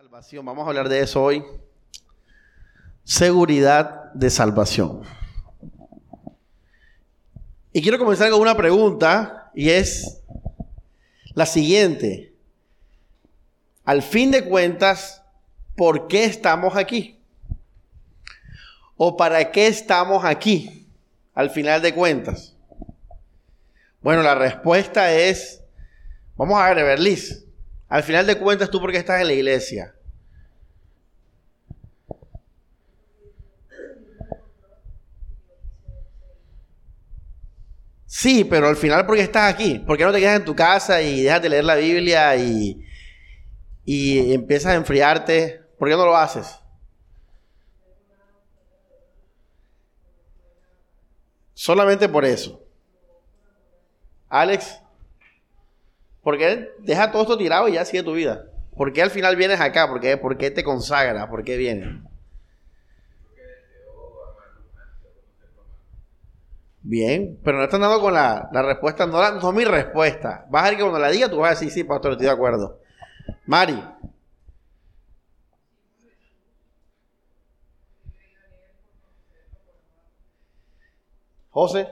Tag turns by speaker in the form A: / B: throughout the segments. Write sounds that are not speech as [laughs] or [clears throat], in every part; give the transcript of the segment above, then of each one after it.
A: Salvación, vamos a hablar de eso hoy. Seguridad de salvación. Y quiero comenzar con una pregunta y es la siguiente. Al fin de cuentas, ¿por qué estamos aquí? ¿O para qué estamos aquí? Al final de cuentas. Bueno, la respuesta es, vamos a ver, Berliz. Al final de cuentas, ¿tú por qué estás en la iglesia? Sí, pero al final, ¿por qué estás aquí? ¿Por qué no te quedas en tu casa y dejas de leer la Biblia y, y empiezas a enfriarte? ¿Por qué no lo haces? Solamente por eso. Alex. ¿Por qué deja todo esto tirado y ya sigue tu vida? ¿Por qué al final vienes acá? ¿Por qué, ¿Por qué te consagra? ¿Por qué vienes? Bien, pero no están dando con la, respuesta, no, la, no mi respuesta. Vas a ver que cuando la diga tú vas a decir, sí, pastor, estoy de acuerdo. Mari. José.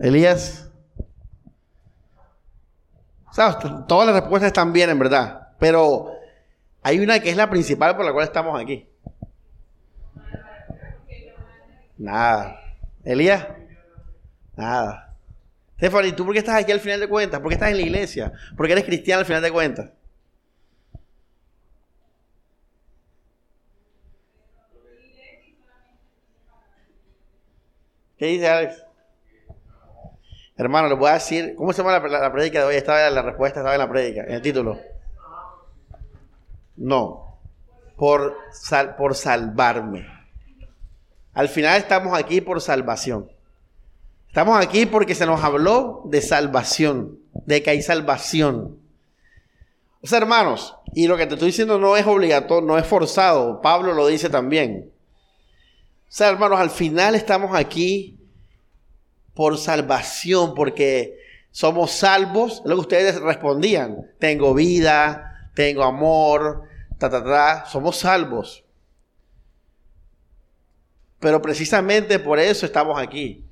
A: Elías. todas las respuestas están bien, en verdad. Pero hay una que es la principal por la cual estamos aquí. Nada. Elías. Nada. Stephanie, ¿tú por qué estás aquí al final de cuentas? ¿Por qué estás en la iglesia? ¿Por qué eres cristiano al final de cuentas? ¿Qué dice Alex? Hermano, le voy a decir, ¿cómo se llama la, la, de hoy? Estaba en la respuesta, estaba en la predica, en el título. No, por, por salvarme. Al final estamos aquí por salvación. Estamos aquí porque se nos habló de salvación, de que hay salvación. O sea, hermanos, y lo que te estoy diciendo no es obligatorio, no es forzado. Pablo lo dice también. O sea, hermanos, al final estamos aquí por salvación, porque somos salvos. Que ustedes respondían, tengo vida, tengo amor, ta, ta, ta, somos salvos. Pero precisamente por eso estamos aquí,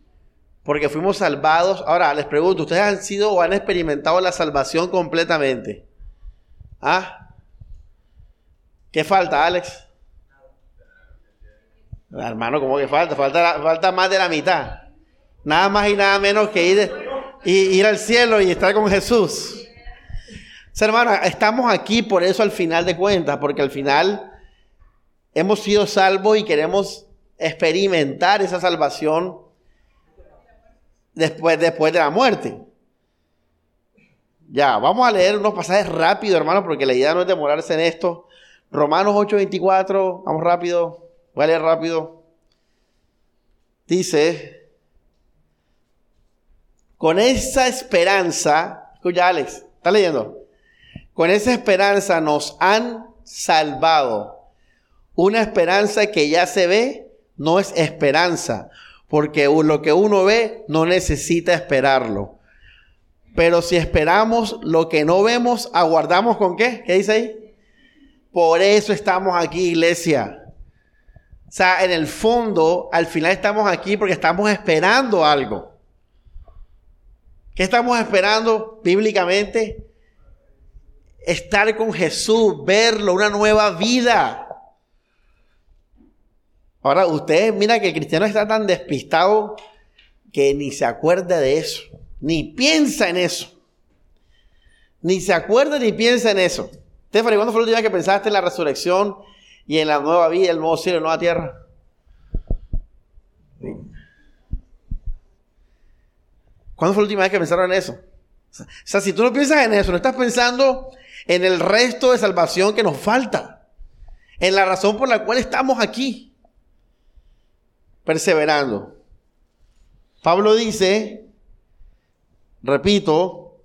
A: porque fuimos salvados. Ahora, les pregunto, ¿ustedes han sido o han experimentado la salvación completamente? ¿Ah? ¿Qué falta, Alex? Hermano, ¿cómo que falta? Falta, falta más de la mitad. Nada más y nada menos que ir, ir al cielo y estar con Jesús. hermano, estamos aquí por eso al final de cuentas, porque al final hemos sido salvos y queremos experimentar esa salvación después, después de la muerte. Ya, vamos a leer unos pasajes rápido, hermano, porque la idea no es demorarse en esto. Romanos 8:24, vamos rápido, voy a leer rápido. Dice, con esa esperanza, escucha Alex, ¿está leyendo? Con esa esperanza nos han salvado. Una esperanza que ya se ve no es esperanza, porque lo que uno ve no necesita esperarlo. Pero si esperamos lo que no vemos, aguardamos con qué? ¿Qué dice ahí? Por eso estamos aquí, iglesia. O sea, en el fondo, al final estamos aquí porque estamos esperando algo. ¿Qué estamos esperando bíblicamente? Estar con Jesús, verlo, una nueva vida. Ahora, usted mira que el cristiano está tan despistado que ni se acuerda de eso, ni piensa en eso. Ni se acuerda ni piensa en eso. Stephanie, ¿cuándo fue la última vez que pensaste en la resurrección y en la nueva vida, el nuevo cielo y la nueva tierra? ¿Cuándo fue la última vez que pensaron en eso? O sea, si tú no piensas en eso, no estás pensando en el resto de salvación que nos falta, en la razón por la cual estamos aquí, perseverando. Pablo dice, repito,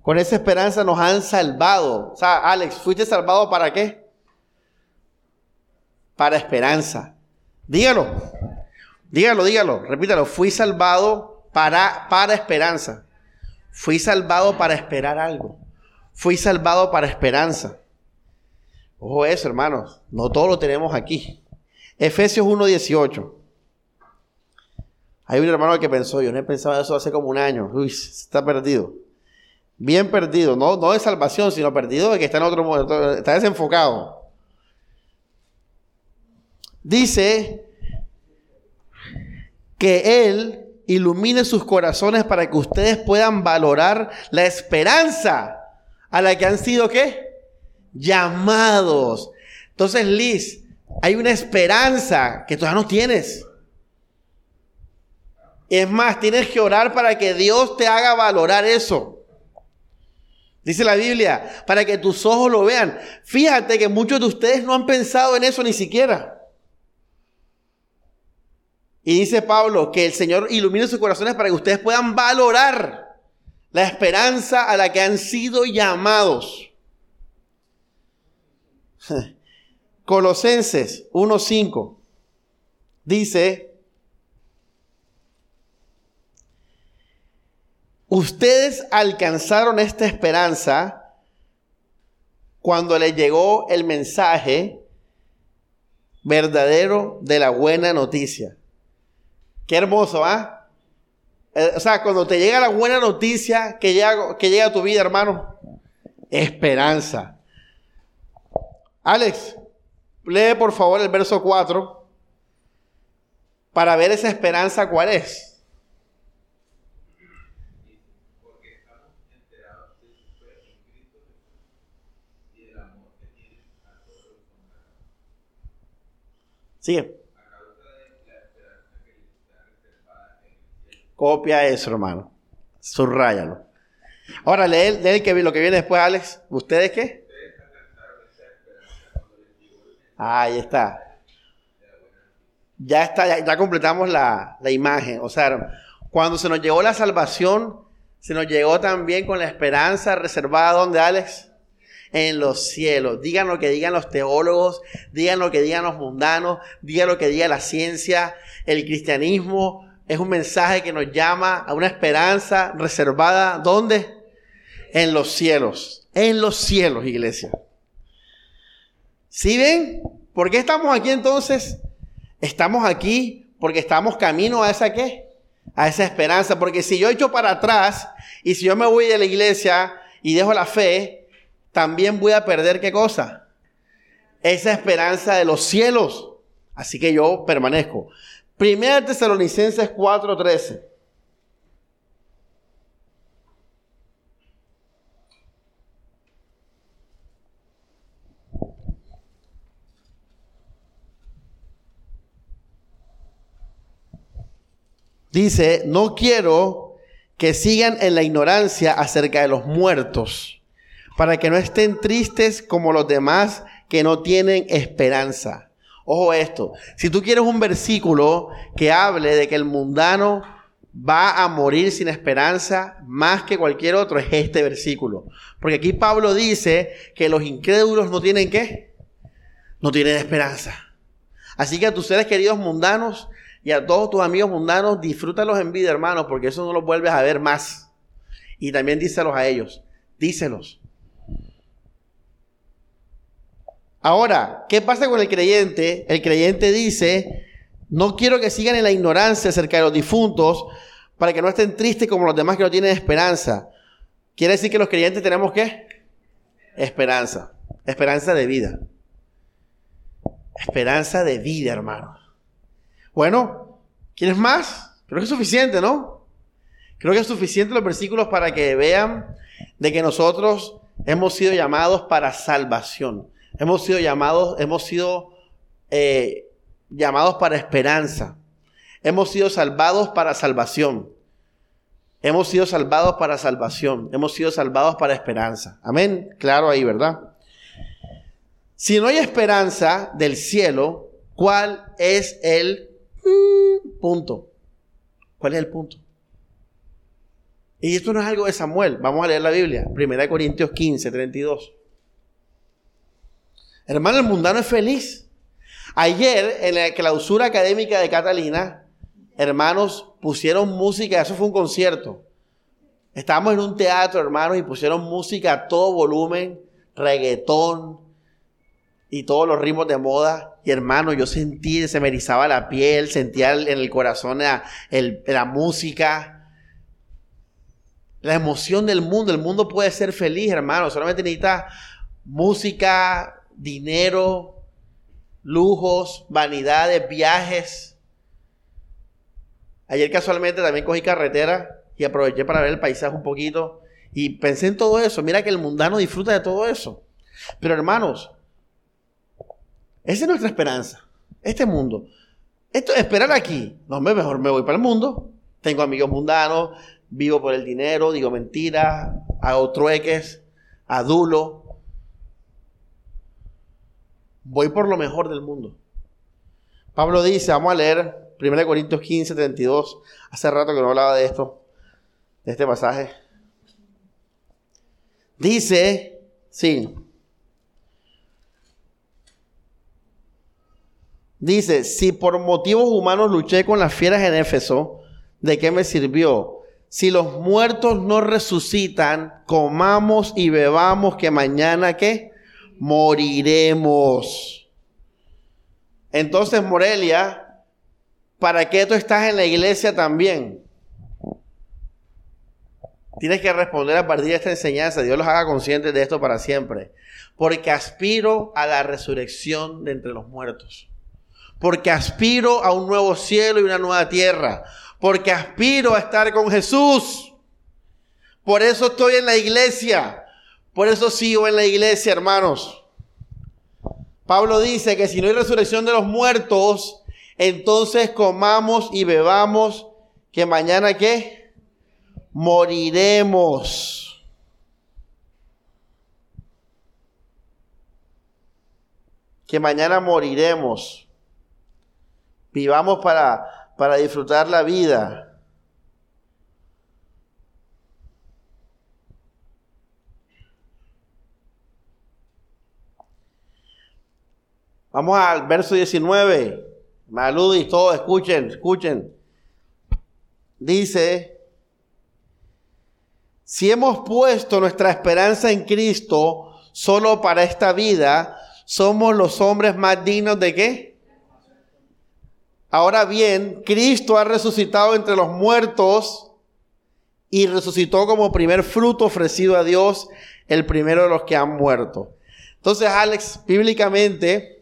A: con esa esperanza nos han salvado. O sea, Alex, ¿fuiste salvado para qué? Para esperanza. Dígalo, dígalo, dígalo, repítalo, fui salvado para, para esperanza. Fui salvado para esperar algo. Fui salvado para esperanza. Ojo eso, hermanos. No todo lo tenemos aquí. Efesios 1.18. Hay un hermano que pensó, yo no he pensado en eso hace como un año. Uy, está perdido. Bien perdido. No, no de salvación, sino perdido de que está en otro modo. Está desenfocado. Dice que Él ilumine sus corazones para que ustedes puedan valorar la esperanza a la que han sido qué? Llamados. Entonces, Liz, hay una esperanza que todavía no tienes. Es más, tienes que orar para que Dios te haga valorar eso. Dice la Biblia, para que tus ojos lo vean. Fíjate que muchos de ustedes no han pensado en eso ni siquiera. Y dice Pablo que el Señor ilumine sus corazones para que ustedes puedan valorar la esperanza a la que han sido llamados. [laughs] Colosenses 1.5 dice, ustedes alcanzaron esta esperanza cuando les llegó el mensaje verdadero de la buena noticia. Qué hermoso, ¿ah? ¿eh? O sea, cuando te llega la buena noticia que llega, que llega a tu vida, hermano, esperanza. Alex, lee por favor el verso 4 para ver esa esperanza cuál es. Sigue. Copia eso, hermano. Subrayalo. Ahora, lee, lee que, lo que viene después, Alex. ¿Ustedes qué? Ahí está. Ya está, ya, completamos la, la, imagen. O sea, cuando se nos llegó la salvación, se nos llegó también con la esperanza reservada, ¿dónde, Alex? En los cielos. Digan lo que digan los teólogos, digan lo que digan los mundanos, digan lo que diga la ciencia, el cristianismo, es un mensaje que nos llama a una esperanza reservada, ¿dónde? En los cielos. En los cielos, iglesia. ¿Sí ven? ¿Por qué estamos aquí entonces? Estamos aquí porque estamos camino a esa qué? A esa esperanza. Porque si yo echo para atrás y si yo me voy de la iglesia y dejo la fe, también voy a perder qué cosa? Esa esperanza de los cielos. Así que yo permanezco. Primera Tesalonicenses 4:13. Dice, no quiero que sigan en la ignorancia acerca de los muertos, para que no estén tristes como los demás que no tienen esperanza. Ojo esto, si tú quieres un versículo que hable de que el mundano va a morir sin esperanza más que cualquier otro, es este versículo. Porque aquí Pablo dice que los incrédulos no tienen qué? No tienen esperanza. Así que a tus seres queridos mundanos y a todos tus amigos mundanos, disfrútalos en vida, hermanos, porque eso no los vuelves a ver más. Y también díselos a ellos, díselos. Ahora, ¿qué pasa con el creyente? El creyente dice, no quiero que sigan en la ignorancia acerca de los difuntos para que no estén tristes como los demás que no tienen esperanza. Quiere decir que los creyentes tenemos qué? Esperanza. Esperanza de vida. Esperanza de vida, hermano. Bueno, ¿quieres más? Creo que es suficiente, ¿no? Creo que es suficiente los versículos para que vean de que nosotros hemos sido llamados para salvación. Hemos sido llamados, hemos sido eh, llamados para esperanza. Hemos sido salvados para salvación. Hemos sido salvados para salvación. Hemos sido salvados para esperanza. Amén. Claro ahí, ¿verdad? Si no hay esperanza del cielo, ¿cuál es el punto? ¿Cuál es el punto? Y esto no es algo de Samuel. Vamos a leer la Biblia. 1 Corintios 15, 32. Hermano, el mundano es feliz. Ayer, en la clausura académica de Catalina, hermanos, pusieron música, eso fue un concierto. Estábamos en un teatro, hermanos, y pusieron música a todo volumen, reggaetón y todos los ritmos de moda. Y hermano, yo sentí, se me erizaba la piel, sentía en el corazón la, música, la emoción del mundo. El mundo puede ser feliz, hermano. Solamente necesita música, dinero, lujos, vanidades, viajes. Ayer casualmente también cogí carretera y aproveché para ver el paisaje un poquito y pensé en todo eso. Mira que el mundano disfruta de todo eso. Pero hermanos, esa es nuestra esperanza. Este mundo. Esto, esperar aquí. No, mejor me voy para el mundo. Tengo amigos mundanos, vivo por el dinero, digo mentiras, hago trueques, adulo. Voy por lo mejor del mundo. Pablo dice, vamos a leer 1 Corintios 15, 32. Hace rato que no hablaba de esto de este pasaje. Dice, sí, dice, si por motivos humanos luché con las fieras en Éfeso, ¿de qué me sirvió? Si los muertos no resucitan, comamos y bebamos que mañana qué? Moriremos. Entonces, Morelia, ¿para qué tú estás en la iglesia también? Tienes que responder a partir de esta enseñanza. Dios los haga conscientes de esto para siempre. Porque aspiro a la resurrección de entre los muertos. Porque aspiro a un nuevo cielo y una nueva tierra. Porque aspiro a estar con Jesús. Por eso estoy en la iglesia. Por eso sigo en la iglesia, hermanos. Pablo dice que si no hay resurrección de los muertos, entonces comamos y bebamos que mañana qué? moriremos. Que mañana moriremos. Vivamos para, para disfrutar la vida. Vamos al verso 19. Maludis, todos escuchen, escuchen. Dice, si hemos puesto nuestra esperanza en Cristo solo para esta vida, somos los hombres más dignos de qué? Ahora bien, Cristo ha resucitado entre los muertos y resucitó como primer fruto ofrecido a Dios, el primero de los que han muerto. Entonces, Alex, bíblicamente,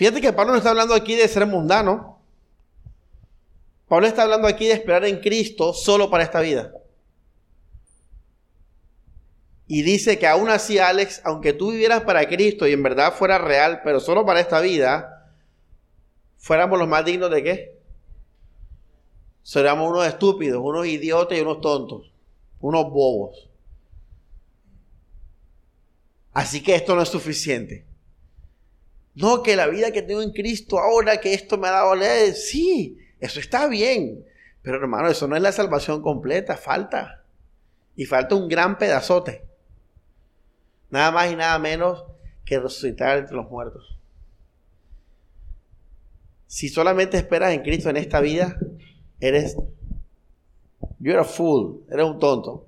A: fíjate que Pablo no está hablando aquí de ser mundano. Pablo está hablando aquí de esperar en Cristo solo para esta vida. Y dice que aún así, Alex, aunque tú vivieras para Cristo y en verdad fuera real, pero solo para esta vida, fuéramos los más dignos de qué? Seríamos unos estúpidos, unos idiotas y unos tontos, unos bobos. Así que esto no es suficiente. No, que la vida que tengo en Cristo ahora, que esto me ha dado ley, sí, eso está bien. Pero hermano, eso no es la salvación completa, falta. Y falta un gran pedazote. Nada más y nada menos que resucitar entre los muertos. Si solamente esperas en Cristo en esta vida, eres. You're a fool, eres un tonto.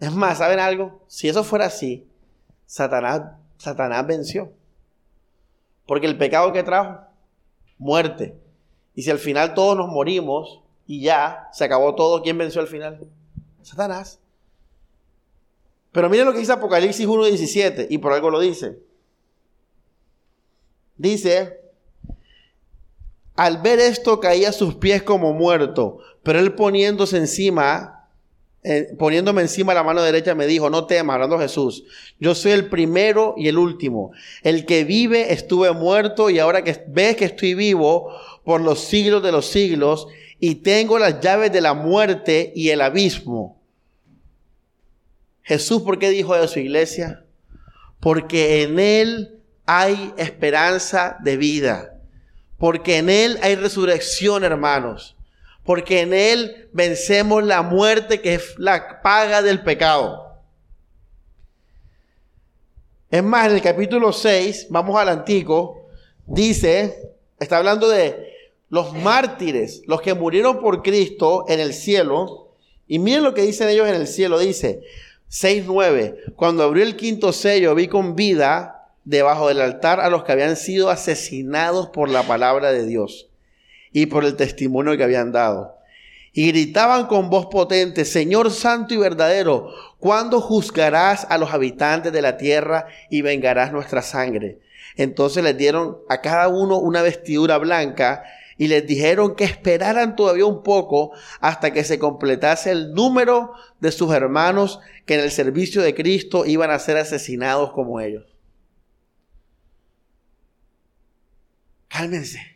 A: Es más, ¿saben algo? Si eso fuera así, Satanás, Satanás venció. Porque el pecado que trajo, muerte. Y si al final todos nos morimos, y ya se acabó todo. ¿Quién venció al final? Satanás. Pero miren lo que dice Apocalipsis 1.17 y por algo lo dice. Dice, al ver esto caía a sus pies como muerto, pero él poniéndose encima, eh, poniéndome encima la mano derecha me dijo, no temas, hablando Jesús, yo soy el primero y el último. El que vive estuve muerto y ahora que ves que estoy vivo por los siglos de los siglos y tengo las llaves de la muerte y el abismo. Jesús, ¿por qué dijo de su iglesia? Porque en Él hay esperanza de vida. Porque en Él hay resurrección, hermanos. Porque en Él vencemos la muerte que es la paga del pecado. Es más, en el capítulo 6, vamos al antiguo, dice está hablando de los mártires, los que murieron por Cristo en el cielo. Y miren lo que dicen ellos en el cielo. Dice 6.9. Cuando abrió el quinto sello vi con vida debajo del altar a los que habían sido asesinados por la palabra de Dios y por el testimonio que habían dado. Y gritaban con voz potente, Señor santo y verdadero, ¿cuándo juzgarás a los habitantes de la tierra y vengarás nuestra sangre? Entonces les dieron a cada uno una vestidura blanca y les dijeron que esperaran todavía un poco hasta que se completase el número de sus hermanos que en el servicio de Cristo iban a ser asesinados como ellos. Cálmense,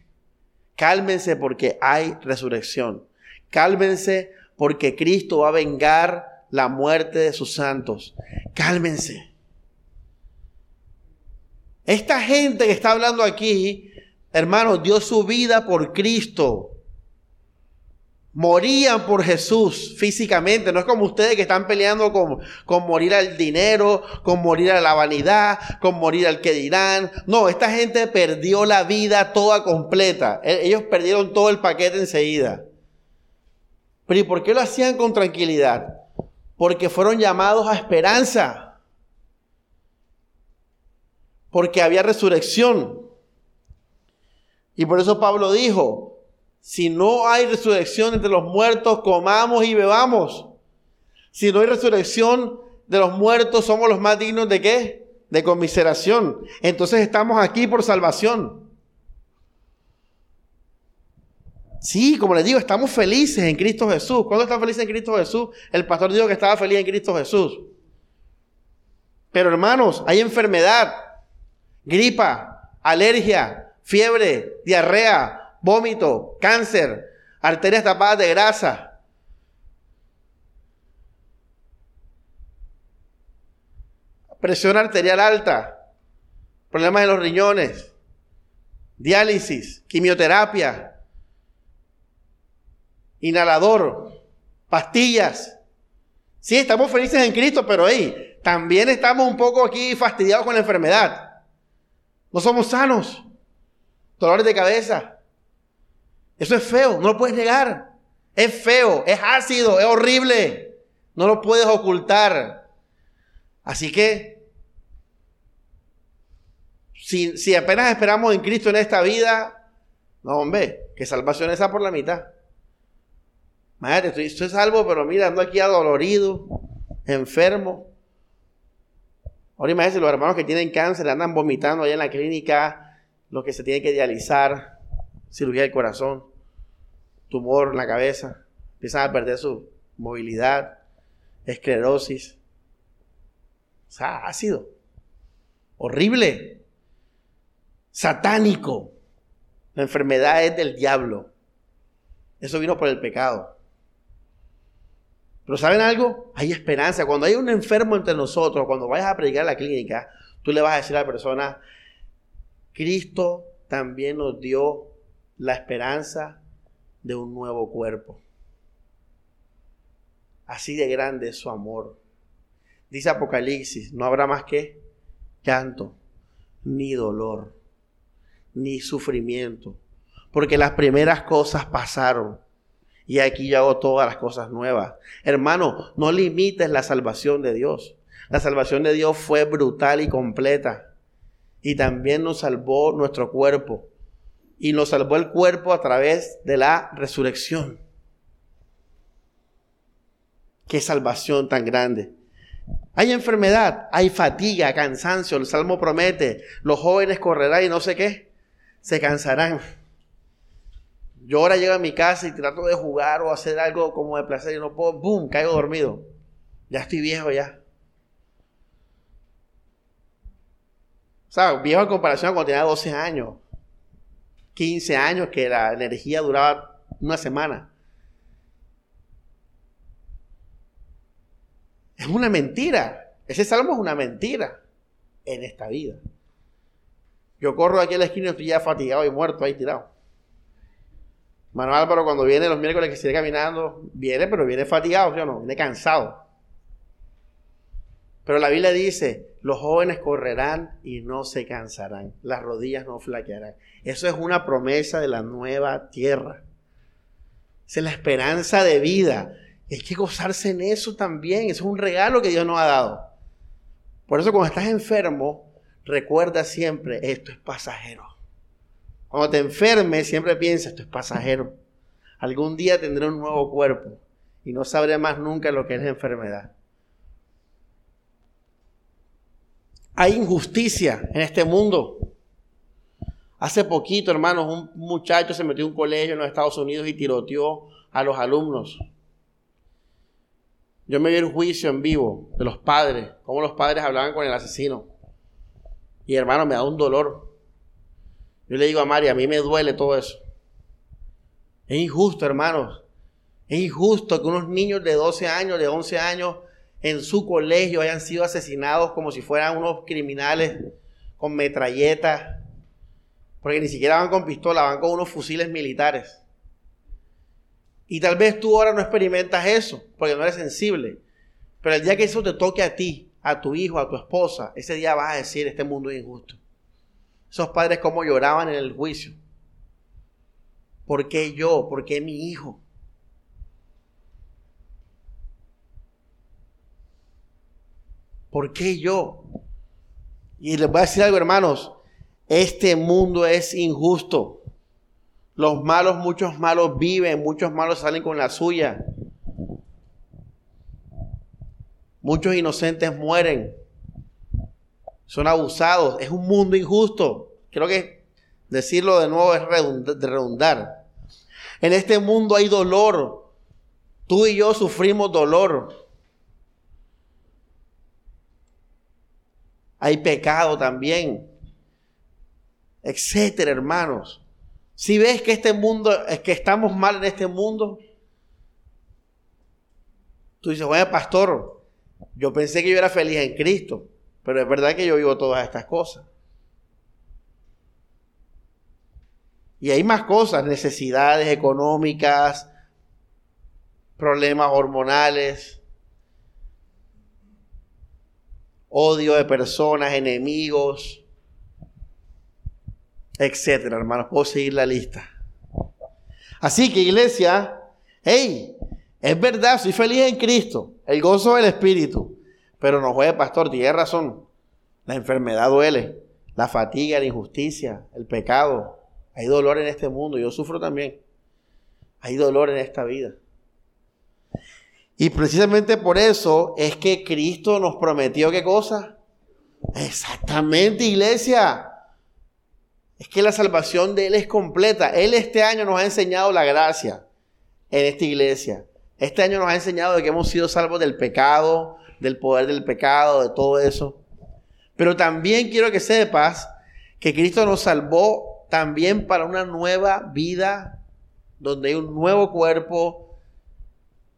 A: cálmense porque hay resurrección. Cálmense porque Cristo va a vengar la muerte de sus santos. Cálmense. Esta gente que está hablando aquí, hermanos, dio su vida por Cristo. Morían por Jesús físicamente. No es como ustedes que están peleando con, con morir al dinero, con morir a la vanidad, con morir al que dirán. No, esta gente perdió la vida toda completa. E, ellos perdieron todo el paquete enseguida. Pero ¿y por qué lo hacían con tranquilidad? Porque fueron llamados a esperanza porque había resurrección. Y por eso Pablo dijo, si no hay resurrección entre los muertos, comamos y bebamos. Si no hay resurrección de los muertos, somos los más dignos de qué? De conmiseración. Entonces estamos aquí por salvación. Sí, como les digo, estamos felices en Cristo Jesús. ¿Cuándo están felices en Cristo Jesús? El pastor dijo que estaba feliz en Cristo Jesús. Pero hermanos, hay enfermedad, gripa, alergia, fiebre, diarrea, vómito, cáncer, arterias tapadas de grasa. Presión arterial alta, problemas de los riñones, diálisis, quimioterapia, inhalador, pastillas. Sí, estamos felices en Cristo, pero ahí también estamos un poco aquí fastidiados con la enfermedad. No somos sanos. Dolores de cabeza. Eso es feo, no lo puedes negar. Es feo, es ácido, es horrible. No lo puedes ocultar. Así que, si, si apenas esperamos en Cristo en esta vida, no, hombre, que salvación esa por la mitad. Madre, estoy, salvo, pero mira, ando aquí adolorido, enfermo. Ahora imagínense los hermanos que tienen cáncer, andan vomitando allá en la clínica, los que se tienen que dializar, cirugía del corazón, tumor en la cabeza, empiezan a perder su movilidad, esclerosis. O sea, ácido, horrible, satánico. La enfermedad es del diablo. Eso vino por el pecado. Pero ¿saben algo? Hay esperanza. Cuando hay un enfermo entre nosotros, cuando vayas a predicar a la clínica, tú le vas a decir a la persona, Cristo también nos dio la esperanza de un nuevo cuerpo. Así de grande es su amor. Dice Apocalipsis, no habrá más que llanto, ni dolor, ni sufrimiento, porque las primeras cosas pasaron y aquí yo hago todas las cosas nuevas. Hermano, no limites la salvación de Dios. La salvación de Dios fue brutal y completa. Y también nos salvó nuestro cuerpo. Y nos salvó el cuerpo a través de la resurrección. Qué salvación tan grande. Hay enfermedad, hay fatiga, cansancio. El Salmo promete, los jóvenes correrán y no sé qué, se cansarán. Yo ahora llego a mi casa y trato de jugar o hacer algo como de placer y no puedo, ¡boom! Caigo dormido. Ya estoy viejo ya. O sea, viejo en comparación a cuando tenía 12 años, 15 años, que la energía duraba una semana. Es una mentira. Ese salmo es una mentira en esta vida. Yo corro aquí a la esquina y estoy ya fatigado y muerto ahí tirado. Manuel Álvaro cuando viene los miércoles que sigue caminando, viene, pero viene fatigado, ¿sí o no? Viene cansado. Pero la Biblia dice Los jóvenes correrán y no se cansarán. Las rodillas no flaquearán. Eso es una promesa de la nueva tierra. es la esperanza de vida. Y hay que gozarse en eso también. Eso es un regalo que Dios nos ha dado. Por eso cuando estás enfermo, recuerda siempre, esto es pasajero. Cuando te enfermes, siempre piensa, esto es pasajero. Algún día tendré un nuevo cuerpo y no sabré más nunca lo que es la enfermedad. Hay injusticia en este mundo. Hace poquito, hermanos, un muchacho se metió en un colegio en los Estados Unidos y tiroteó a los alumnos. Yo me vi el juicio en vivo de los padres, cómo los padres hablaban con el asesino. Y hermano, me da un dolor. Yo le digo a María, a mí me duele todo eso. Es injusto, hermanos. Es injusto que unos niños de 12 años, de 11 años, en su colegio hayan sido asesinados como si fueran unos criminales con metralletas. Porque ni siquiera van con pistola, van con unos fusiles militares. Y tal vez tú ahora no experimentas eso, porque no eres sensible. Pero el día que eso te toque a ti, a tu hijo, a tu esposa, ese día vas a decir, este mundo es injusto. Esos padres como lloraban en el juicio. ¿Por qué yo? ¿Por qué mi hijo? ¿Por qué yo? Y les voy a decir algo, hermanos. Este mundo es injusto. Los malos, muchos malos viven, muchos malos salen con la suya. Muchos inocentes mueren. Son abusados. Es un mundo injusto. Creo que decirlo de nuevo es redundar. En este mundo hay dolor. Tú y yo sufrimos dolor. Hay pecado también. Etcétera, hermanos. Si ves que este mundo, es que estamos mal en este mundo, tú dices, bueno, pastor, yo pensé que yo era feliz en Cristo, pero es verdad que yo vivo todas estas cosas. Y hay más cosas, necesidades económicas, problemas hormonales, odio de personas, enemigos, etcétera, hermanos. Puedo seguir la lista. Así que, iglesia, hey, es verdad, soy feliz en Cristo, el gozo del Espíritu, pero no juegue, pastor, tiene razón. La enfermedad duele, la fatiga, la injusticia, el pecado, hay dolor en este mundo, yo sufro también. Hay dolor en esta vida. Y precisamente por eso es que Cristo nos prometió qué cosa. Exactamente, iglesia. Es que la salvación de Él es completa. Él este año nos ha enseñado la gracia en esta iglesia. Este año nos ha enseñado de que hemos sido salvos del pecado, del poder del pecado, de todo eso. Pero también quiero que sepas que Cristo nos salvó también para una nueva vida, donde hay un nuevo cuerpo,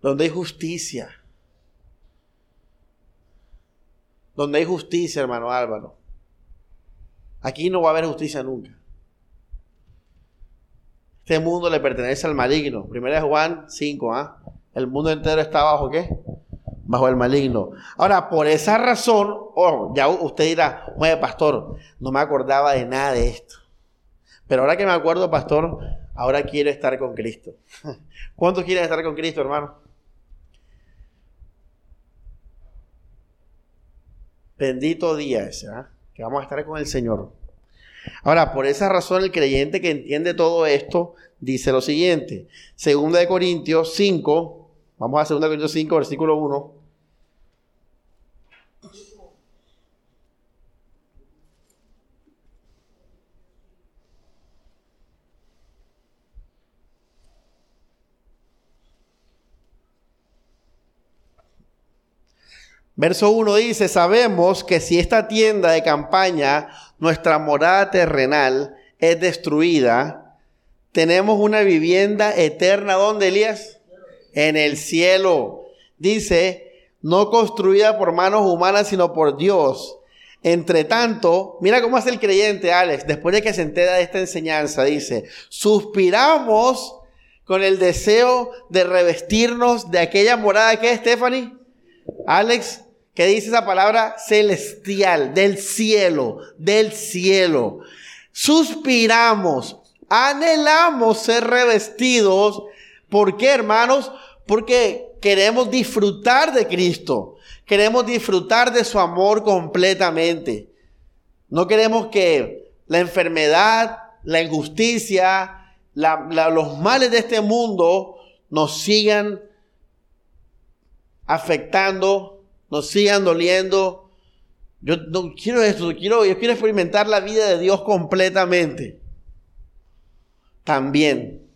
A: donde hay justicia. Donde hay justicia, hermano Álvaro. Aquí no va a haber justicia nunca. Este mundo le pertenece al maligno. Primera de Juan 5, ¿ah? El mundo entero está bajo qué? Bajo el maligno. Ahora, por esa razón, oh, ya usted dirá, oye, pastor, no me acordaba de nada de esto. Pero ahora que me acuerdo, pastor, ahora quiero estar con Cristo. [laughs] ¿Cuántos quieren estar con Cristo, hermano? Bendito día ese, ¿ah? que vamos a estar con el Señor. Ahora, por esa razón, el creyente que entiende todo esto dice lo siguiente: Segunda de Corintios 5, vamos a 2 de Corintios 5, versículo 1. Verso 1 dice, sabemos que si esta tienda de campaña, nuestra morada terrenal, es destruida, tenemos una vivienda eterna, ¿dónde, Elías? En el cielo. Dice, no construida por manos humanas, sino por Dios. Entre tanto, mira cómo hace el creyente, Alex, después de que se entera de esta enseñanza, dice, suspiramos con el deseo de revestirnos de aquella morada que es, Stephanie Alex, ¿Qué dice esa palabra? Celestial, del cielo, del cielo. Suspiramos, anhelamos ser revestidos. ¿Por qué, hermanos? Porque queremos disfrutar de Cristo. Queremos disfrutar de su amor completamente. No queremos que la enfermedad, la injusticia, los males de este mundo nos sigan afectando, nos sigan doliendo. Yo no quiero esto, quiero, yo quiero experimentar la vida de Dios completamente. También.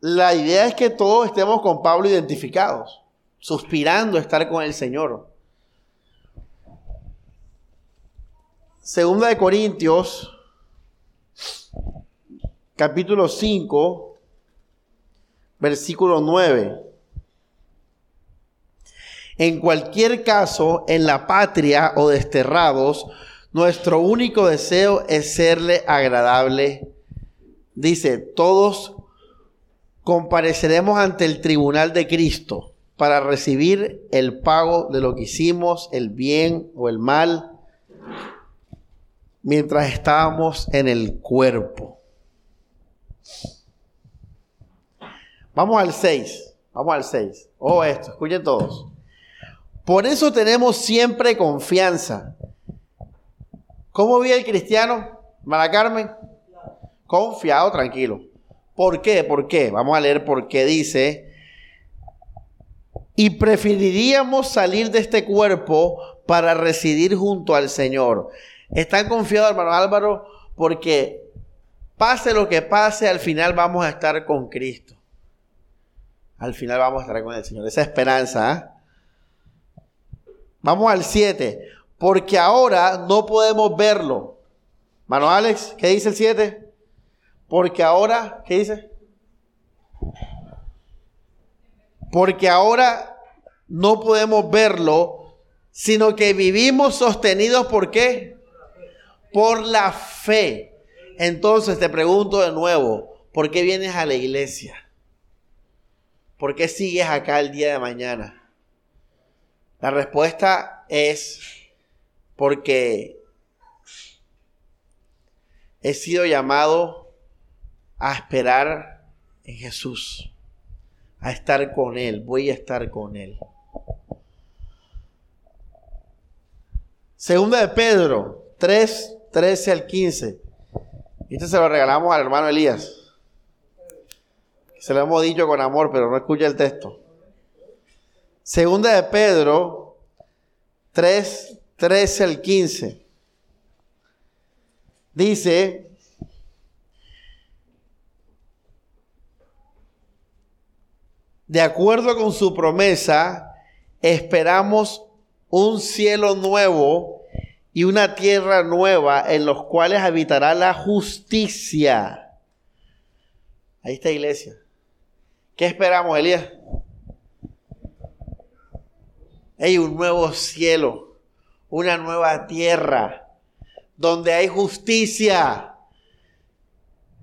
A: La idea es que todos estemos con Pablo identificados, suspirando estar con el Señor. Segunda de Corintios capítulo 5, versículo 9. En cualquier caso, en la patria o desterrados, nuestro único deseo es serle agradable. Dice, todos compareceremos ante el tribunal de Cristo para recibir el pago de lo que hicimos, el bien o el mal, mientras estábamos en el cuerpo. Vamos al 6. Vamos al 6. Oh, esto, escuchen todos. Por eso tenemos siempre confianza. ¿Cómo vive el cristiano? Mara Carmen. Confiado, tranquilo. ¿Por qué? ¿Por qué? Vamos a leer por qué dice. Y preferiríamos salir de este cuerpo para residir junto al Señor. ¿Están confiados, hermano Álvaro? Porque pase lo que pase, al final vamos a estar con Cristo al final vamos a estar con el Señor. Esa esperanza. ¿eh? Vamos al 7. Porque ahora no podemos verlo. Mano Alex, ¿qué dice el 7? Porque ahora, ¿qué dice? Porque ahora no podemos verlo, sino que vivimos sostenidos por qué? Por la fe. Entonces te pregunto de nuevo, ¿por qué vienes a la iglesia? ¿Por qué sigues acá el día de mañana? La respuesta es porque he sido llamado a esperar en Jesús, a estar con Él, voy a estar con Él. Segunda de Pedro 3, 13 al 15. Este se lo regalamos al hermano Elías. Se lo hemos dicho con amor, pero no escucha el texto. Segunda de Pedro 3, 13 al 15. Dice, de acuerdo con su promesa, esperamos un cielo nuevo y una tierra nueva en los cuales habitará la justicia. Ahí está iglesia. ¿Qué esperamos, Elías? Hay un nuevo cielo, una nueva tierra, donde hay justicia.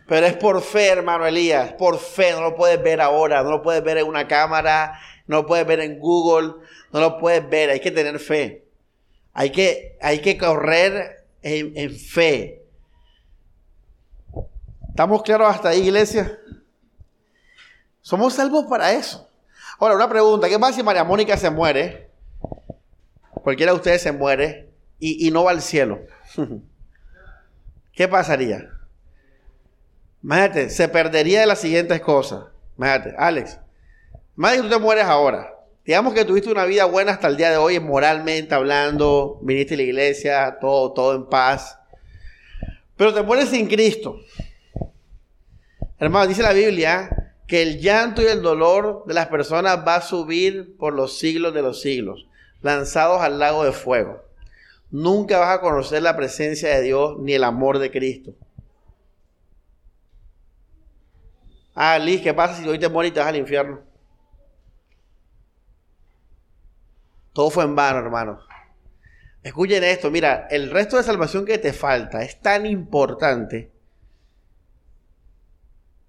A: Pero es por fe, hermano Elías, por fe. No lo puedes ver ahora, no lo puedes ver en una cámara, no lo puedes ver en Google, no lo puedes ver. Hay que tener fe. Hay que, hay que correr en, en fe. ¿Estamos claros hasta ahí, iglesia? Somos salvos para eso. Ahora, una pregunta, ¿qué pasa si María Mónica se muere? Cualquiera de ustedes se muere y, no va al cielo. [laughs] ¿Qué pasaría? Imagínate, se perdería de las siguientes cosas. Imagínate, Alex, más que tú te mueres ahora. Digamos que tuviste una vida buena hasta el día de hoy, moralmente hablando, viniste a la iglesia, todo, todo en paz. Pero te mueres sin Cristo. Hermano, dice la Biblia que el llanto y el dolor de las personas va a subir por los siglos de los siglos, lanzados al lago de fuego. Nunca vas a conocer la presencia de Dios ni el amor de Cristo. Ah, Liz, ¿qué pasa si hoy te mueres y te vas al infierno? Todo fue en vano, hermano. Escuchen esto, mira, el resto de salvación que te falta es tan importante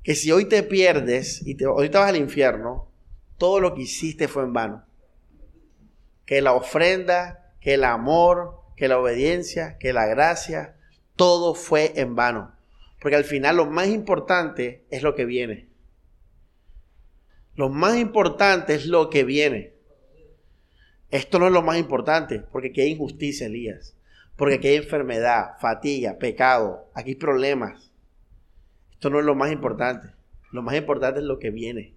A: que si hoy te pierdes y te, hoy te vas al infierno, todo lo que hiciste fue en vano. Que la ofrenda, que el amor, que la obediencia, que la gracia, todo fue en vano. Porque al final lo más importante es lo que viene. Lo más importante es lo que viene. Esto no es lo más importante, porque aquí hay injusticia, Elías. Porque aquí hay enfermedad, fatiga, pecado, aquí hay problemas. Esto no es lo más importante. Lo más importante es lo que viene.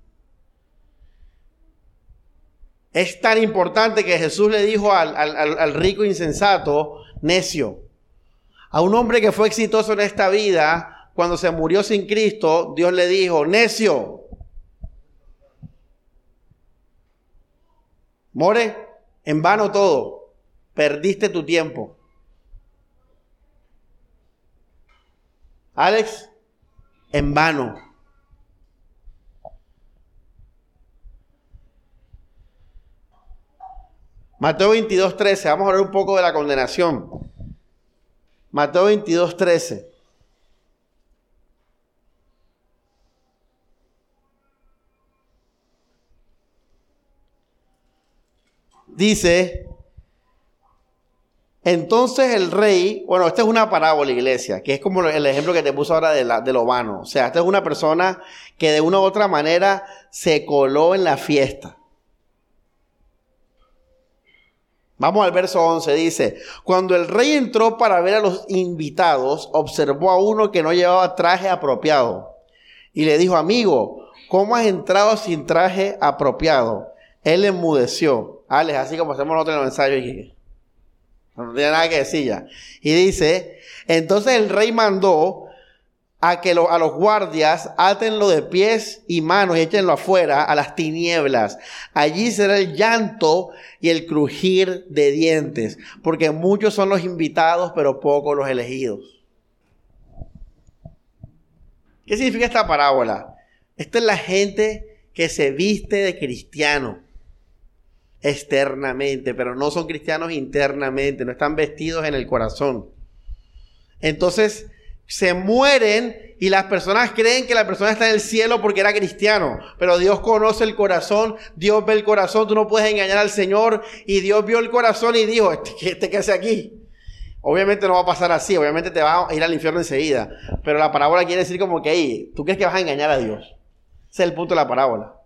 A: Es tan importante que Jesús le dijo al, rico insensato, necio, a un hombre que fue exitoso en esta vida, cuando se murió sin Cristo, Dios le dijo, necio, more, en vano todo, perdiste tu tiempo. Alex, en vano. Mateo 22, 13. Vamos a hablar un poco de la condenación. Mateo 22, 13. Dice, entonces el rey, bueno, esta es una parábola, iglesia, que es como el ejemplo que te puso ahora de, la, de lo vano. O sea, esta es una persona que de una u otra manera se coló en la fiesta. Vamos al verso 11, dice, cuando el rey entró para ver a los invitados, observó a uno que no llevaba traje apropiado y le dijo, amigo, ¿cómo has entrado sin traje apropiado? Él enmudeció, Alex, así como hacemos nosotros en los ensayos. No tiene nada que decir ya. Y dice, entonces el rey mandó a que a los guardias átenlo de pies y manos y échenlo afuera a las tinieblas. Allí será el llanto y el crujir de dientes, porque muchos son los invitados, pero pocos los elegidos. ¿Qué significa esta parábola? Esta es la gente que se viste de cristiano externamente, pero no son cristianos internamente, no están vestidos en el corazón. Entonces se mueren y las personas creen que la persona está en el cielo porque era cristiano, pero Dios conoce el corazón, Dios ve el corazón, tú no puedes engañar al Señor y Dios vio el corazón y dijo, este, este hace aquí. Obviamente no va a pasar así, obviamente te va a ir al infierno enseguida, pero la parábola quiere decir como que, tú crees que vas a engañar a Dios. Ese es el punto de la parábola.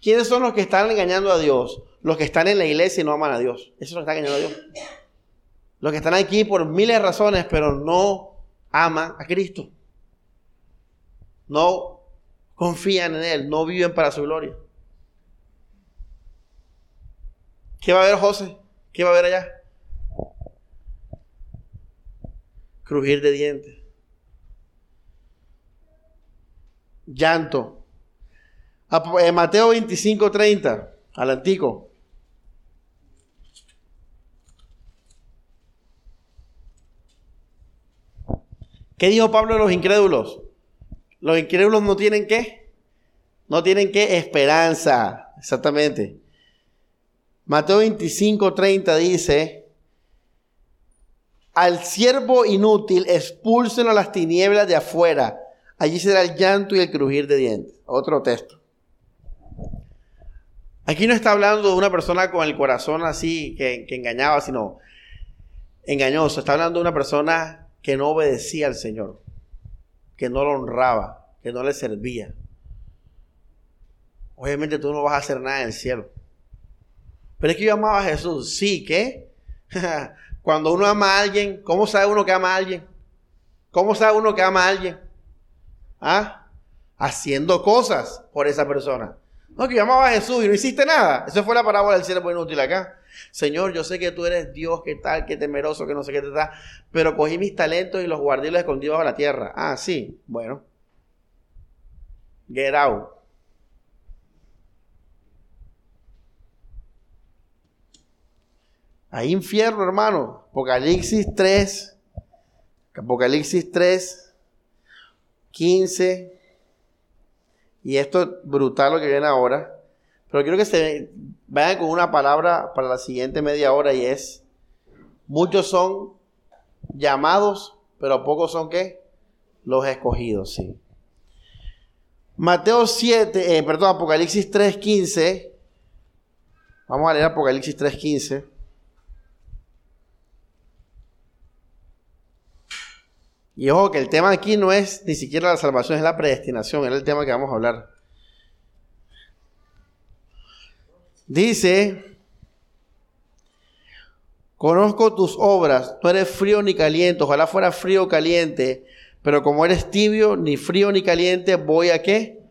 A: ¿Quiénes son los que están engañando a Dios? Los que están en la iglesia y no aman a Dios. Eso es lo que están engañando a Dios. Los que están aquí por miles de razones, pero no aman a Cristo. No confían en Él, no viven para su gloria. ¿Qué va a ver José? ¿Qué va a ver allá? Crujir de dientes. Llanto. Eh, Mateo 25, 30, al antiguo. ¿Qué dijo Pablo de los incrédulos? Los incrédulos no tienen qué? No tienen qué? Esperanza. Exactamente. Mateo 25, 30 dice, al siervo inútil expúlsenlo a las tinieblas de afuera. Allí será el llanto y el crujir de dientes. Otro texto. Aquí no está hablando de una persona con el corazón así que, engañaba, sino engañoso. Está hablando de una persona que no obedecía al Señor, que no lo honraba, que no le servía. Obviamente tú no vas a hacer nada en el cielo. Pero es que yo amaba a Jesús. Sí, ¿qué? [laughs] Cuando uno ama a alguien, ¿cómo sabe uno que ama a alguien? ¿Cómo sabe uno que ama a alguien? ¿Ah? Haciendo cosas por esa persona. No, que llamaba a Jesús y no hiciste nada. Esa fue la parábola del siervo inútil acá. Señor, yo sé que tú eres Dios, que tal, que temeroso, que no sé qué te da, pero cogí mis talentos y los guardé y los escondí bajo la tierra. Ah, sí, bueno. Get out. Hay infierno, hermano. Apocalipsis 3. Apocalipsis 3. 15 y esto es brutal lo que viene ahora. Pero quiero que se vayan con una palabra para la siguiente media hora y es, muchos son llamados, pero pocos son qué? Los escogidos, sí. Mateo 7, eh, perdón, Apocalipsis 3.15. Vamos a leer Apocalipsis 3.15. Y ojo que el tema aquí no es ni siquiera la salvación, es la predestinación, es el tema que vamos a hablar. Dice, conozco tus obras, no eres frío ni caliente, ojalá fuera frío o caliente, pero como eres tibio, ni frío ni caliente, voy a qué?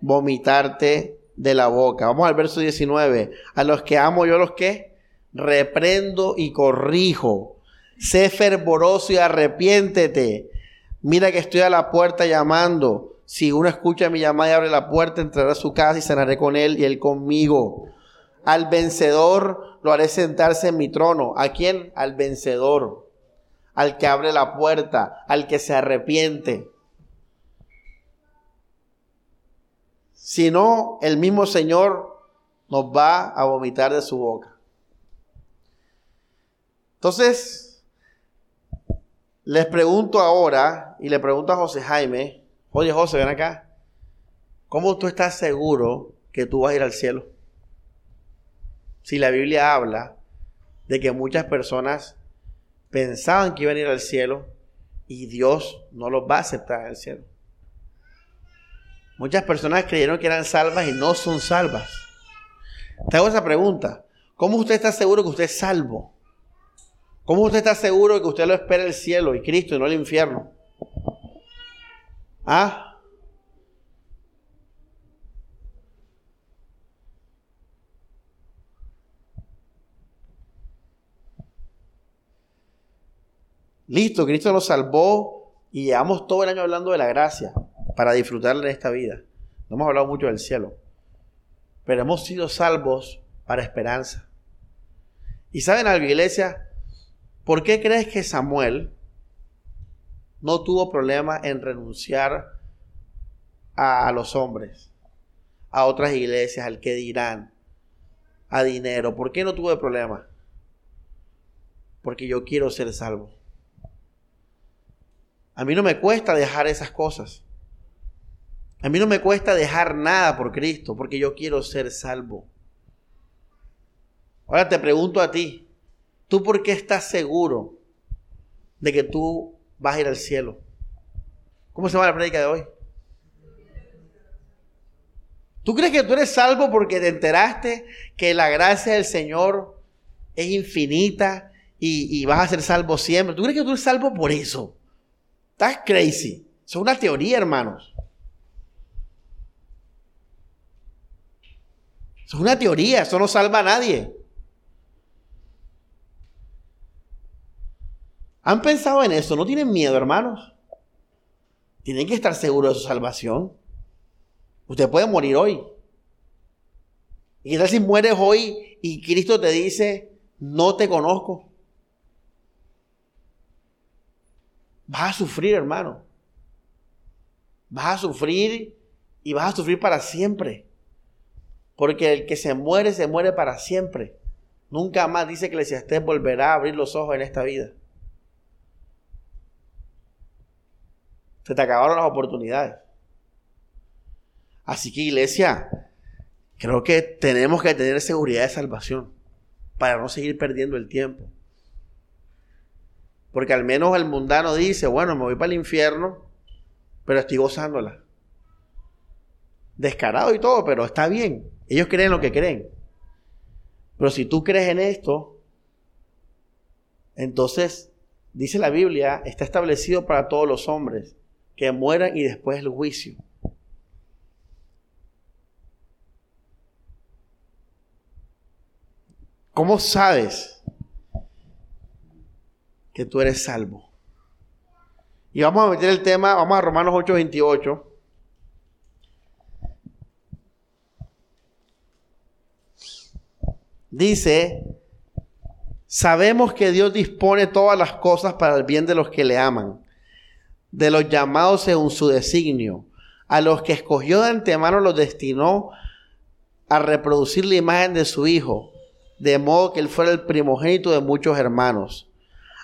A: Vomitarte de la boca. Vamos al verso 19. A los que amo yo los que reprendo y corrijo. Sé fervoroso y arrepiéntete. Mira que estoy a la puerta llamando. Si uno escucha mi llamada y abre la puerta, entrará a su casa y cenaré con él y él conmigo. Al vencedor lo haré sentarse en mi trono. ¿A quién? Al vencedor. Al que abre la puerta, al que se arrepiente. Si no, el mismo Señor nos va a vomitar de su boca. Entonces, les pregunto ahora, y le pregunto a José Jaime, oye José, ven acá, ¿cómo tú estás seguro que tú vas a ir al cielo? Si la Biblia habla de que muchas personas pensaban que iban a ir al cielo y Dios no los va a aceptar en el cielo. Muchas personas creyeron que eran salvas y no son salvas. Te hago esa pregunta. ¿Cómo usted está seguro que usted es salvo? ¿Cómo usted está seguro de que usted lo espera el cielo y Cristo y no el infierno? ¿Ah? Listo, Cristo nos salvó y llevamos todo el año hablando de la gracia para disfrutarla en esta vida. No hemos hablado mucho del cielo, pero hemos sido salvos para esperanza. Y saben algo, iglesia, ¿por qué crees que Samuel no tuvo problema en renunciar a, los hombres, a otras iglesias, al que dirán, a dinero? ¿Por qué no tuvo problema? Porque yo quiero ser salvo. A mí no me cuesta dejar esas cosas. A mí no me cuesta dejar nada por Cristo, porque yo quiero ser salvo. Ahora te pregunto a ti, ¿tú por qué estás seguro de que tú vas a ir al cielo? ¿Cómo se llama la prédica de hoy? ¿Tú crees que tú eres salvo porque te enteraste que la gracia del Señor es infinita y, y vas a ser salvo siempre? ¿Tú crees que tú eres salvo por eso? Estás crazy. Eso es una teoría, hermanos. Eso es una teoría, eso no salva a nadie. ¿Han pensado en eso? ¿No tienen miedo, hermanos? Tienen que estar seguros de su salvación. Usted puede morir hoy. ¿Y qué tal si mueres hoy y Cristo te dice, no te conozco? Vas a sufrir, hermano. Vas a sufrir y vas a sufrir para siempre. Porque el que se muere, se muere para siempre. Nunca más dice Eclesiastés volverá a abrir los ojos en esta vida. Se te acabaron las oportunidades. Así que iglesia, creo que tenemos que tener seguridad de salvación para no seguir perdiendo el tiempo. Porque al menos el mundano dice, bueno, me voy para el infierno, pero estoy gozándola. Descarado y todo, pero está bien. Ellos creen lo que creen. Pero si tú crees en esto, entonces, dice la Biblia, está establecido para todos los hombres que mueran y después el juicio. ¿Cómo sabes que tú eres salvo. Y vamos a meter el tema, vamos a Romanos 8:28. Dice, sabemos que Dios dispone todas las cosas para el bien de los que le aman, de los llamados según su designio. A los que escogió de antemano los destinó a reproducir la imagen de su Hijo, de modo que él fuera el primogénito de muchos hermanos.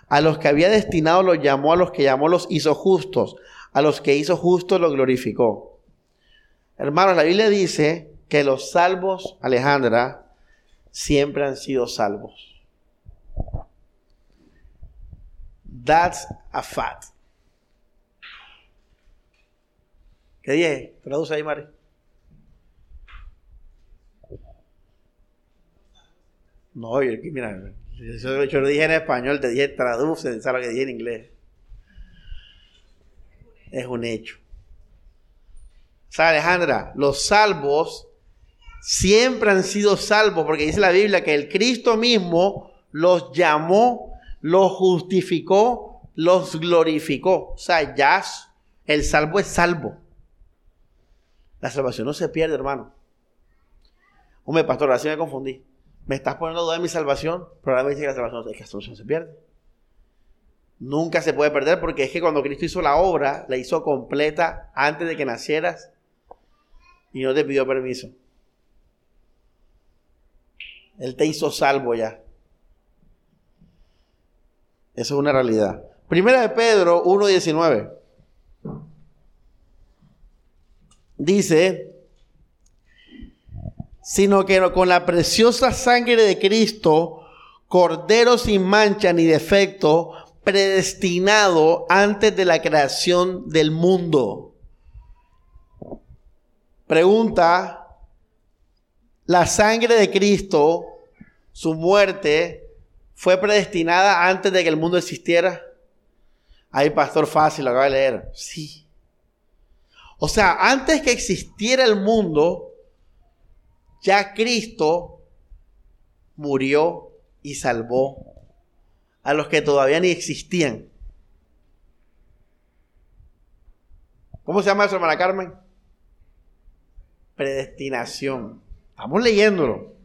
A: A los que había destinado los llamó, a los que llamó los hizo justos, a los que hizo justos los glorificó. Hermanos, la Biblia dice que los salvos, Alejandra, siempre han sido salvos. That's a fact. ¿Qué dije? Traduce ahí, Mari. No, mira, yo, lo dije en español, te dije traduce, ¿sabes lo que dije en inglés? Es un hecho. ¿Sabes, Alejandra? Los salvos siempre han sido salvos, porque dice la Biblia que el Cristo mismo los llamó, los justificó, los glorificó. O sea, ya el salvo es salvo. La salvación no se pierde, hermano. Hombre, pastor, así me confundí. Me estás poniendo duda de mi salvación, pero ahora me dice que la salvación, es que la salvación se pierde. Nunca se puede perder porque es que cuando Cristo hizo la obra, la hizo completa antes de que nacieras y no te pidió permiso. Él te hizo salvo ya. Eso es una realidad. Primera de Pedro 1.19. Dice, sino que con la preciosa sangre de Cristo, Cordero sin mancha ni defecto, predestinado antes de la creación del mundo. Pregunta, ¿la sangre de Cristo, su muerte, fue predestinada antes de que el mundo existiera? Ahí, pastor, fácil, lo acaba de leer. Sí. O sea, antes que existiera el mundo, ya Cristo murió y salvó a los que todavía ni existían. ¿Cómo se llama eso, hermana Carmen? Predestinación. Estamos leyéndolo.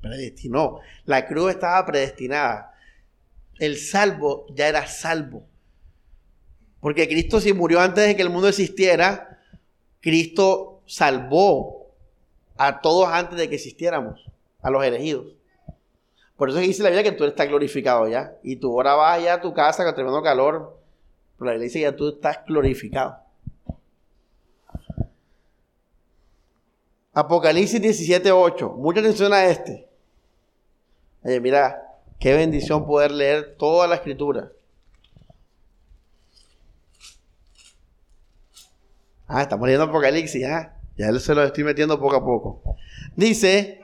A: Predestinó. La cruz estaba predestinada. El salvo ya era salvo. Porque Cristo si murió antes de que el mundo existiera, Cristo salvó a todos antes de que existiéramos, a los elegidos. Por eso dice la Biblia que tú estás glorificado ya. Y tú ahora vas allá a tu casa con tremendo calor. Pero la Biblia dice que ya tú estás glorificado. Apocalipsis 17:8. Mucha atención a este. Oye, mira, qué bendición poder leer toda la escritura. Ah, estamos leyendo Apocalipsis, ya. Ya se lo estoy metiendo poco a poco. Dice,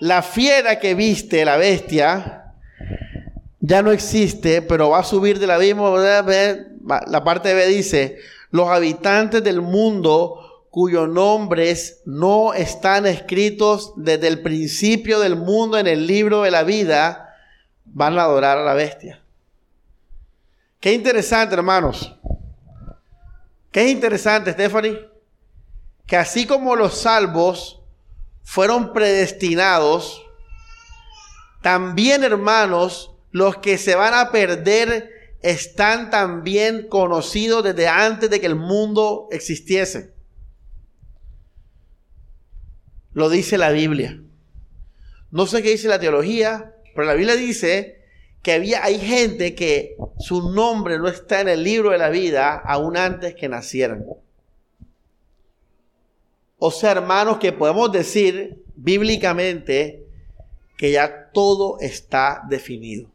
A: la fiera que viste, la bestia, ya no existe, pero va a subir del abismo. La parte B dice, los habitantes del mundo cuyos nombres no están escritos desde el principio del mundo en el libro de la vida, van a adorar a la bestia. Qué interesante, hermanos. Qué es interesante, Stephanie, que así como los salvos fueron predestinados, también hermanos, los que se van a perder están también conocidos desde antes de que el mundo existiese. Lo dice la Biblia. No sé qué dice la teología, pero la Biblia dice que había, hay gente que su nombre no está en el libro de la vida aún antes que nacieran. O sea, hermanos, que podemos decir bíblicamente que ya todo está definido.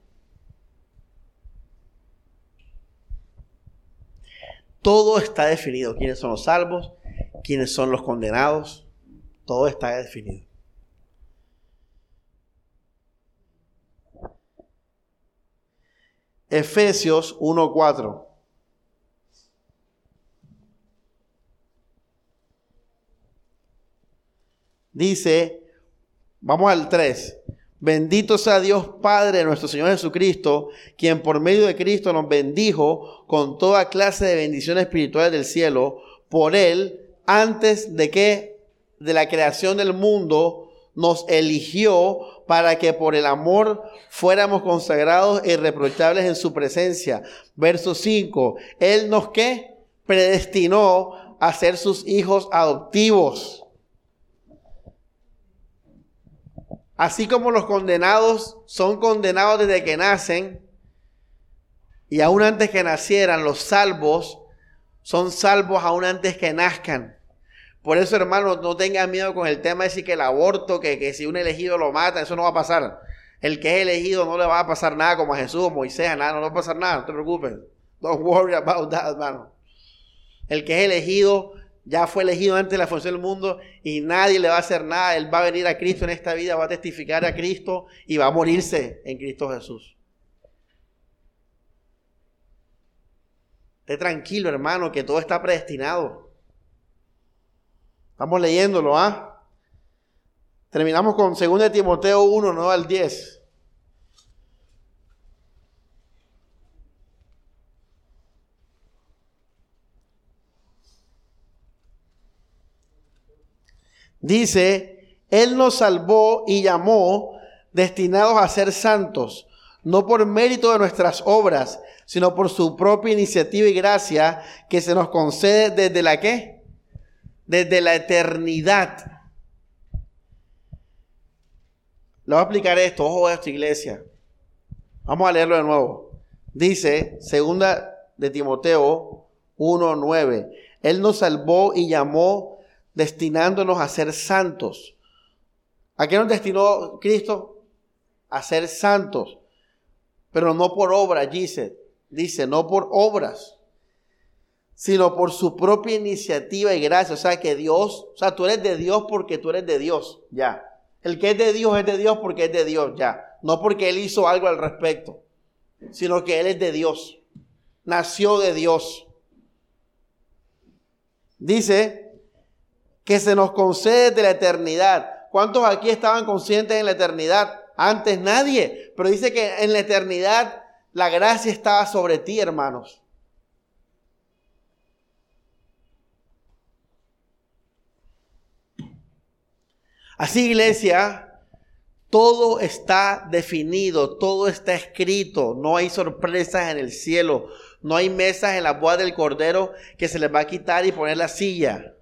A: Todo está definido. ¿Quiénes son los salvos? ¿Quiénes son los condenados? Todo está definido. Efesios 1:4. Dice, vamos al 3. Bendito sea Dios Padre nuestro Señor Jesucristo, quien por medio de Cristo nos bendijo con toda clase de bendiciones espirituales del cielo. Por Él, antes de que de la creación del mundo, nos eligió para que por el amor fuéramos consagrados e irreprochables en su presencia. Verso 5. Él nos que predestinó a ser sus hijos adoptivos. Así como los condenados son condenados desde que nacen, y aún antes que nacieran, los salvos son salvos aún antes que nazcan. Por eso, hermanos, no tengan miedo con el tema de decir que el aborto, que, que si un elegido lo mata, eso no va a pasar. El que es elegido no le va a pasar nada como a Jesús o Moisés, nada, no va a pasar nada, no te preocupes. Don't worry about that, hermano. El que es elegido ya fue elegido antes de la función del mundo y nadie le va a hacer nada. Él va a venir a Cristo en esta vida, va a testificar a Cristo y va a morirse en Cristo Jesús. Esté tranquilo, hermano, que todo está predestinado. Estamos leyéndolo, ¿ah? Terminamos con 2 Timoteo 1, 9 al 10. Dice, Él nos salvó y llamó destinados a ser santos, no por mérito de nuestras obras, sino por su propia iniciativa y gracia que se nos concede desde la qué? Desde la eternidad. Le voy a explicar esto, ojo a esta iglesia. Vamos a leerlo de nuevo. Dice, segunda de Timoteo 1.9, Él nos salvó y llamó destinándonos a ser santos. ¿A qué nos destinó Cristo? A ser santos. Pero no por obra, dice dice, no por obras, sino por su propia iniciativa y gracia. O sea, que Dios, o sea, tú eres de Dios porque tú eres de Dios, ya. El que es de Dios es de Dios porque es de Dios, ya. No porque Él hizo algo al respecto, sino que Él es de Dios. Nació de Dios. Dice que se nos concede de la eternidad. ¿Cuántos aquí estaban conscientes en la eternidad? Antes nadie, pero dice que en la eternidad la gracia estaba sobre ti, hermanos. Así, iglesia, todo está definido, todo está escrito, no hay sorpresas en el cielo, no hay mesas en la boda del cordero que se les va a quitar y poner la silla.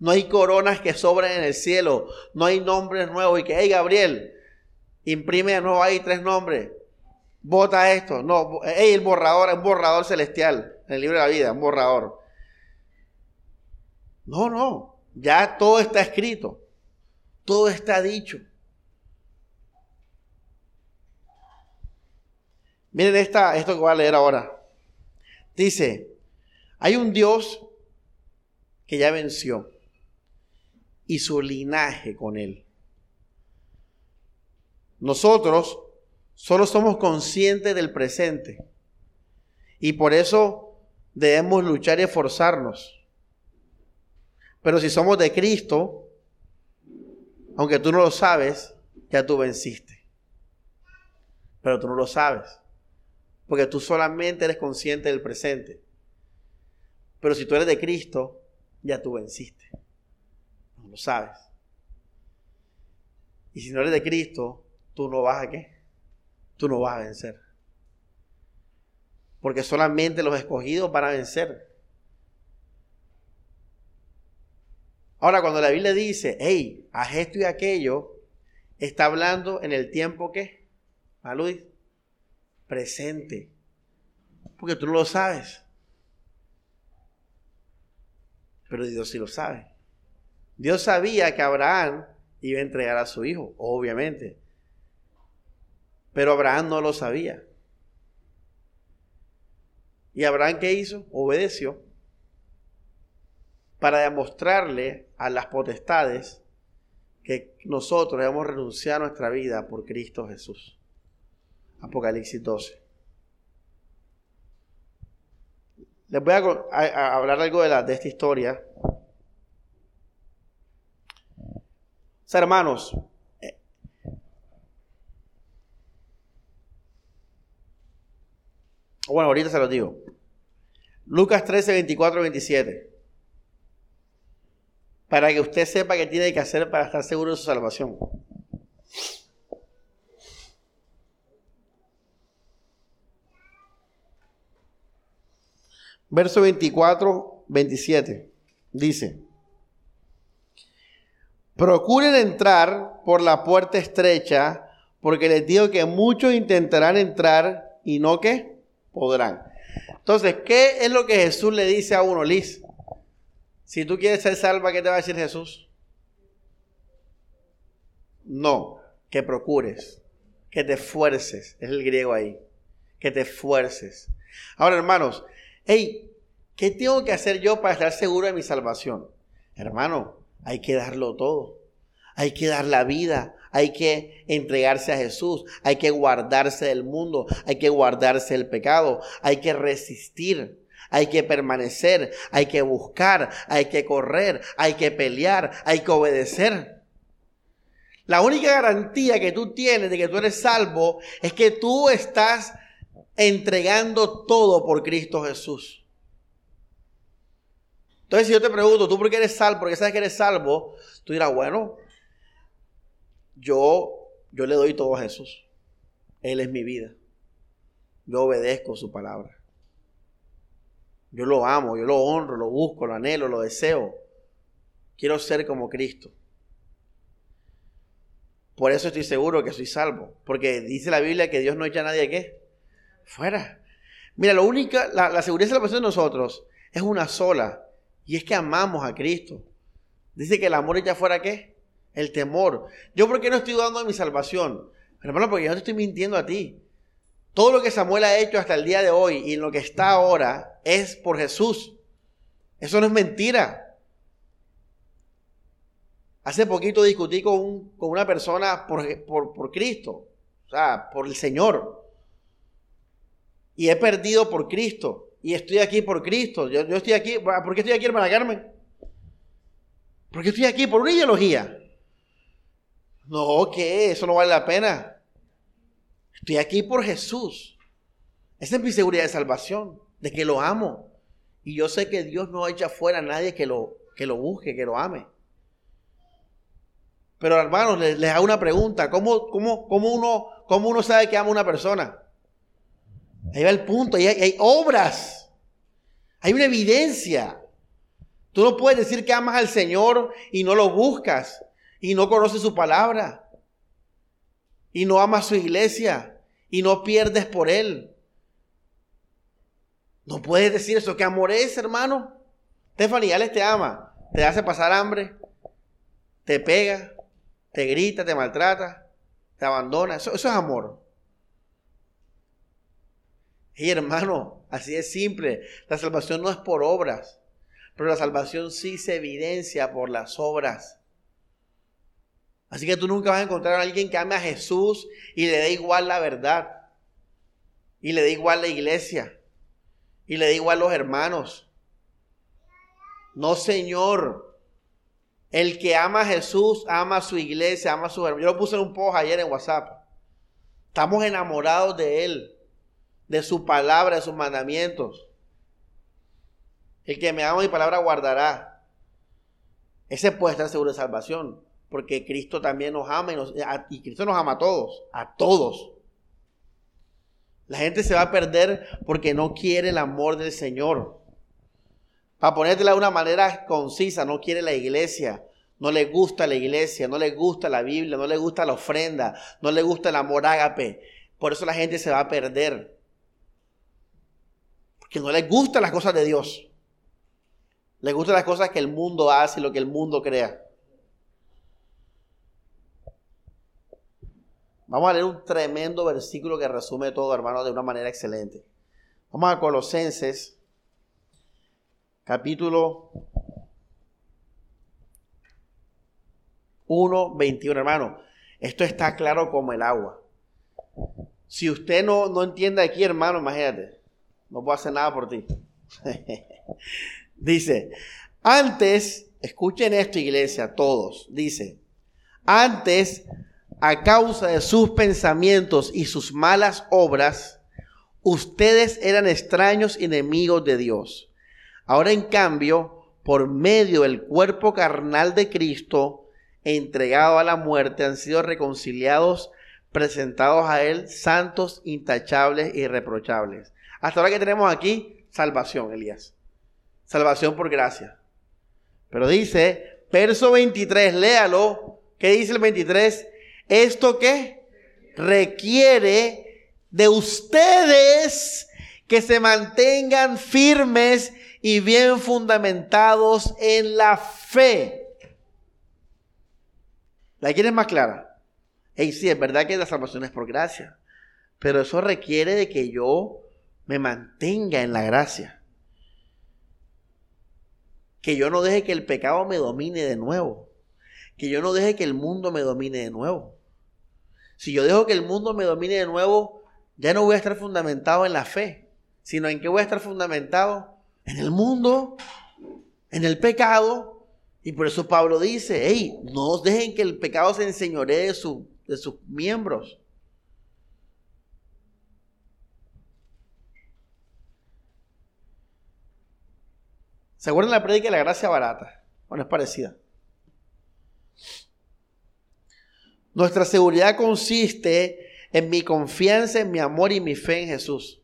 A: No hay coronas que sobren en el cielo, no hay nombres nuevos y que, hey Gabriel, imprime de nuevo ahí tres nombres. Vota esto. No, el borrador, un borrador celestial en el libro de la vida, un borrador. No, no. Ya todo está escrito. Todo está dicho. Miren esta, esto que voy a leer ahora. Dice, hay un Dios que ya venció y su linaje con él. Nosotros Solo somos conscientes del presente. Y por eso debemos luchar y esforzarnos. Pero si somos de Cristo, aunque tú no lo sabes, ya tú venciste. Pero tú no lo sabes. Porque tú solamente eres consciente del presente. Pero si tú eres de Cristo, ya tú venciste. No lo sabes. Y si no eres de Cristo, tú no vas a qué? tú no vas a vencer. Porque solamente los escogidos van a vencer. Ahora, cuando la Biblia dice, hey, haz esto y aquello, está hablando en el tiempo que, ¿a Luis? Presente. Porque tú no lo sabes. Pero Dios sí lo sabe. Dios sabía que Abraham iba a entregar a su hijo, obviamente. Pero Abraham no lo sabía. ¿Y Abraham qué hizo? Obedeció para demostrarle a las potestades que nosotros hemos renunciado a nuestra vida por Cristo Jesús. Apocalipsis 12. Les voy a, hablar algo de, la, de esta historia. hermanos, Bueno, ahorita se lo digo. Lucas 13, 24, 27. Para que usted sepa qué tiene que hacer para estar seguro de su salvación. Verso 24, 27. Dice, procuren entrar por la puerta estrecha, porque les digo que muchos intentarán entrar y no que podrán. Entonces, ¿qué es lo que Jesús le dice a uno, Liz? Si tú quieres ser salva, ¿qué te va a decir Jesús? No, que procures, que te esfuerces, es el griego ahí, que te esfuerces. Ahora, hermanos, hey, ¿qué tengo que hacer yo para estar seguro de mi salvación? Hermano, hay que darlo todo. Hay que dar la vida, hay que entregarse a Jesús, hay que guardarse del mundo, hay que guardarse del pecado, hay que resistir, hay que permanecer, hay que buscar, hay que correr, hay que pelear, hay que obedecer. La única garantía que tú tienes de que tú eres salvo es que tú estás entregando todo por Cristo Jesús. Entonces, si yo te pregunto, ¿tú por qué eres salvo? Porque sabes que eres salvo, tú dirás, bueno, yo, yo le doy todo a Jesús. Él es mi vida. Yo obedezco su palabra. Yo lo amo, yo lo honro, lo busco, lo anhelo, lo deseo. Quiero ser como Cristo. Por eso estoy seguro que soy salvo. Porque dice la Biblia que Dios no echa a nadie qué? Fuera. Mira, lo única, la, la seguridad de salvación de nosotros es una sola. Y es que amamos a Cristo. Dice que el amor echa fuera qué? El temor. ¿Yo por qué no estoy dudando de mi salvación? Hermano, porque yo no te estoy mintiendo a ti. Todo lo que Samuel ha hecho hasta el día de hoy y en lo que está ahora es por Jesús. Eso no es mentira. Hace poquito discutí con, con una persona por, por, Cristo, o sea, por el Señor. Y he perdido por Cristo. Y estoy aquí por Cristo. Yo, yo estoy aquí. ¿Por qué estoy aquí, hermana Carmen? Porque estoy aquí por una ideología. No, ¿qué? Eso no vale la pena. Estoy aquí por Jesús. Esa es mi seguridad de salvación, de que lo amo. Y yo sé que Dios no echa fuera a nadie que lo, que lo busque, que lo ame. Pero hermanos, les, hago una pregunta. ¿Cómo, cómo, cómo, uno, ¿Cómo uno sabe que ama a una persona? Ahí va el punto. Hay, hay obras. Hay una evidencia. Tú no puedes decir que amas al Señor y no lo buscas y no conoces su palabra y no amas su iglesia y no pierdes por él. No puedes decir eso. ¿Qué amor es, hermano? Stephanie, Alex te ama. Te hace pasar hambre. Te pega. Te grita, te maltrata. Te abandona. Eso es amor. Y hermano, así es simple. La salvación no es por obras. Pero la salvación sí se evidencia por las obras. Así que tú nunca vas a encontrar a alguien que ame a Jesús y le dé igual la verdad. Y le dé igual la iglesia. Y le dé igual los hermanos. No, Señor. El que ama a Jesús, ama a su iglesia, ama a su hermanos. Yo lo puse en un post ayer en WhatsApp. Estamos enamorados de Él, de su palabra, de sus mandamientos. El que me ama mi palabra guardará. Ese puede estar seguro de salvación porque Cristo también nos ama y, Cristo nos ama a todos, a todos. La gente se va a perder porque no quiere el amor del Señor. Para ponértela de una manera concisa, no quiere la iglesia, no le gusta la iglesia, no le gusta la Biblia, no le gusta la ofrenda, no le gusta el amor ágape. Por eso la gente se va a perder. Porque no le gustan las cosas de Dios. Le gustan las cosas que el mundo hace y lo que el mundo crea. Vamos a leer un tremendo versículo que resume todo, hermano, de una manera excelente. Vamos a Colosenses, capítulo 1, 21, hermano. Esto está claro como el agua. Si usted no, no entiende aquí, hermano, imagínate, no puedo hacer nada por ti. [laughs] dice, antes, escuchen esto, iglesia, todos, dice, antes a causa de sus pensamientos y sus malas obras, ustedes eran extraños enemigos de Dios. Ahora en cambio, por medio del cuerpo carnal de Cristo, entregado a la muerte, han sido reconciliados, presentados a Él, santos, intachables y irreprochables. Hasta ahora que tenemos aquí, salvación, Elías. Salvación por gracia. Pero dice, verso 23, léalo. ¿Qué dice el 23? ¿Esto qué? Requiere de ustedes que se mantengan firmes y bien fundamentados en la fe. ¿La quieres más clara? Y sí, es verdad que la salvación es por gracia, pero eso requiere de que yo me mantenga en la gracia. Que yo no deje que el pecado me domine de nuevo. Que yo no deje que el mundo me domine de nuevo. Si yo dejo que el mundo me domine de nuevo, ya no voy a estar fundamentado en la fe, sino en qué voy a estar fundamentado en el mundo, en el pecado. Y por eso Pablo dice, hey, no dejen que el pecado se enseñoree de, de sus miembros. ¿Se acuerdan la prédica de la gracia barata? Bueno, es parecida. Nuestra seguridad consiste en mi confianza, en mi amor y mi fe en Jesús.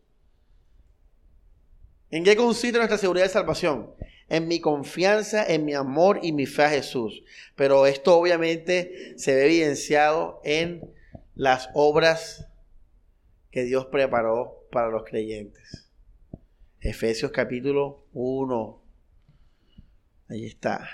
A: ¿En qué consiste nuestra seguridad de salvación? En mi confianza, en mi amor y mi fe a Jesús. Pero esto obviamente se ve evidenciado en las obras que Dios preparó para los creyentes. Efesios capítulo 1. Ahí está.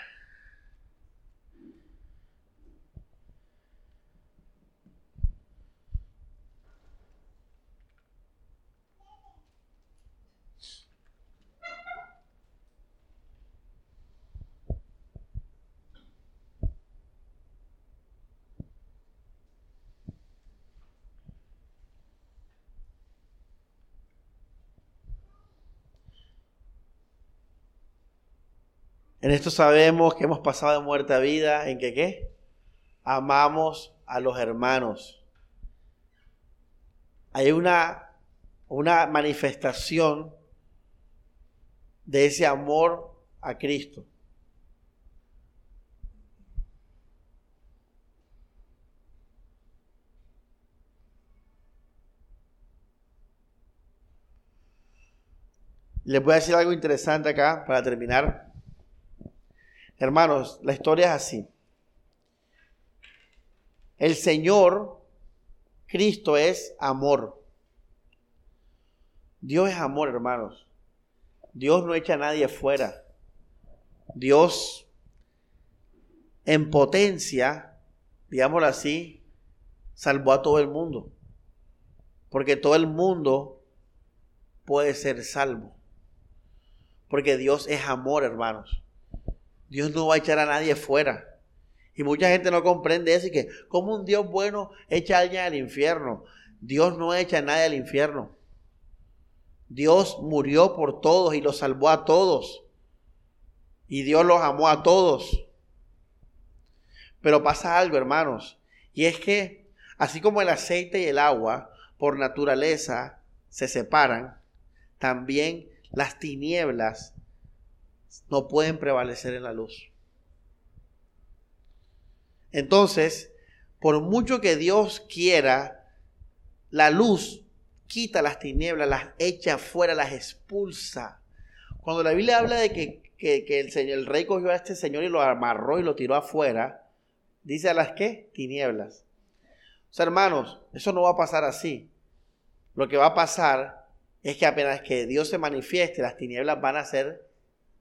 A: En esto sabemos que hemos pasado de muerte a vida, en que qué? Amamos a los hermanos. Hay una, una manifestación de ese amor a Cristo. Les voy a decir algo interesante acá para terminar. Hermanos, la historia es así. El Señor, Cristo es amor. Dios es amor, hermanos. Dios no echa a nadie fuera. Dios en potencia, digámoslo así, salvó a todo el mundo. Porque todo el mundo puede ser salvo. Porque Dios es amor, hermanos. Dios no va a echar a nadie fuera. Y mucha gente no comprende eso y que, como un Dios bueno echa a alguien al infierno? Dios no echa a nadie al infierno. Dios murió por todos y los salvó a todos. Y Dios los amó a todos. Pero pasa algo, hermanos. Y es que, así como el aceite y el agua, por naturaleza, se separan, también las tinieblas no pueden prevalecer en la luz. Entonces, por mucho que Dios quiera, la luz quita las tinieblas, las echa fuera, las expulsa. Cuando la Biblia habla de que, el, señor, el rey cogió a este señor y lo amarró y lo tiró afuera, dice a las qué? Tinieblas. O sea, hermanos, eso no va a pasar así. Lo que va a pasar es que apenas que Dios se manifieste, las tinieblas van a ser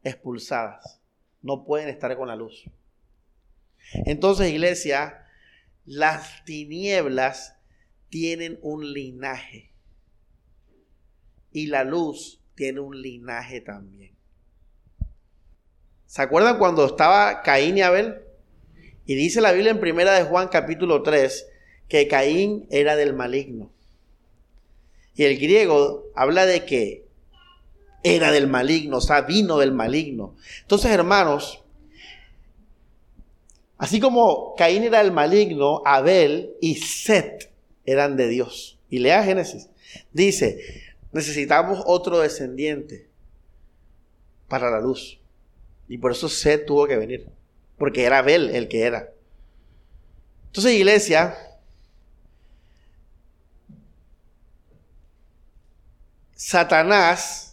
A: expulsadas. No pueden estar con la luz. Entonces, iglesia, las tinieblas tienen un linaje. Y la luz tiene un linaje también. ¿Se acuerdan cuando estaba Caín y Abel? Y dice la Biblia en primera de Juan capítulo 3 que Caín era del maligno. Y el griego habla de que era del maligno, o sea, vino del maligno. Entonces, hermanos, así como Caín era el maligno, Abel y Set eran de Dios. Y lea Génesis. Dice, necesitamos otro descendiente para la luz. Y por eso Set tuvo que venir. Porque era Abel el que era. Entonces, iglesia, Satanás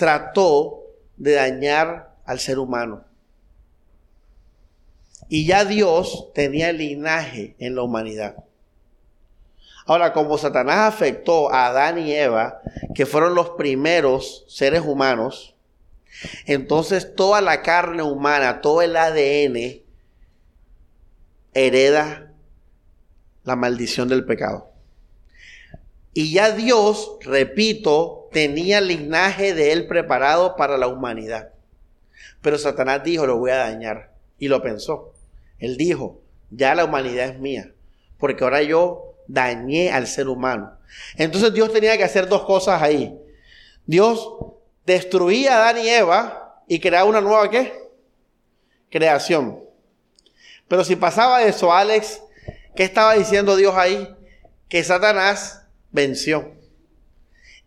A: trató de dañar al ser humano. Y ya Dios tenía linaje en la humanidad. Ahora, como Satanás afectó a Adán y Eva, que fueron los primeros seres humanos, entonces toda la carne humana, todo el ADN, hereda la maldición del pecado. Y ya Dios, repito, tenía linaje de él preparado para la humanidad. Pero Satanás dijo, lo voy a dañar. Y lo pensó. Él dijo, ya la humanidad es mía. Porque ahora yo dañé al ser humano. Entonces Dios tenía que hacer dos cosas ahí. Dios destruía a Adán y Eva y creaba una nueva qué? Creación. Pero si pasaba eso, Alex, ¿qué estaba diciendo Dios ahí? Que Satanás venció.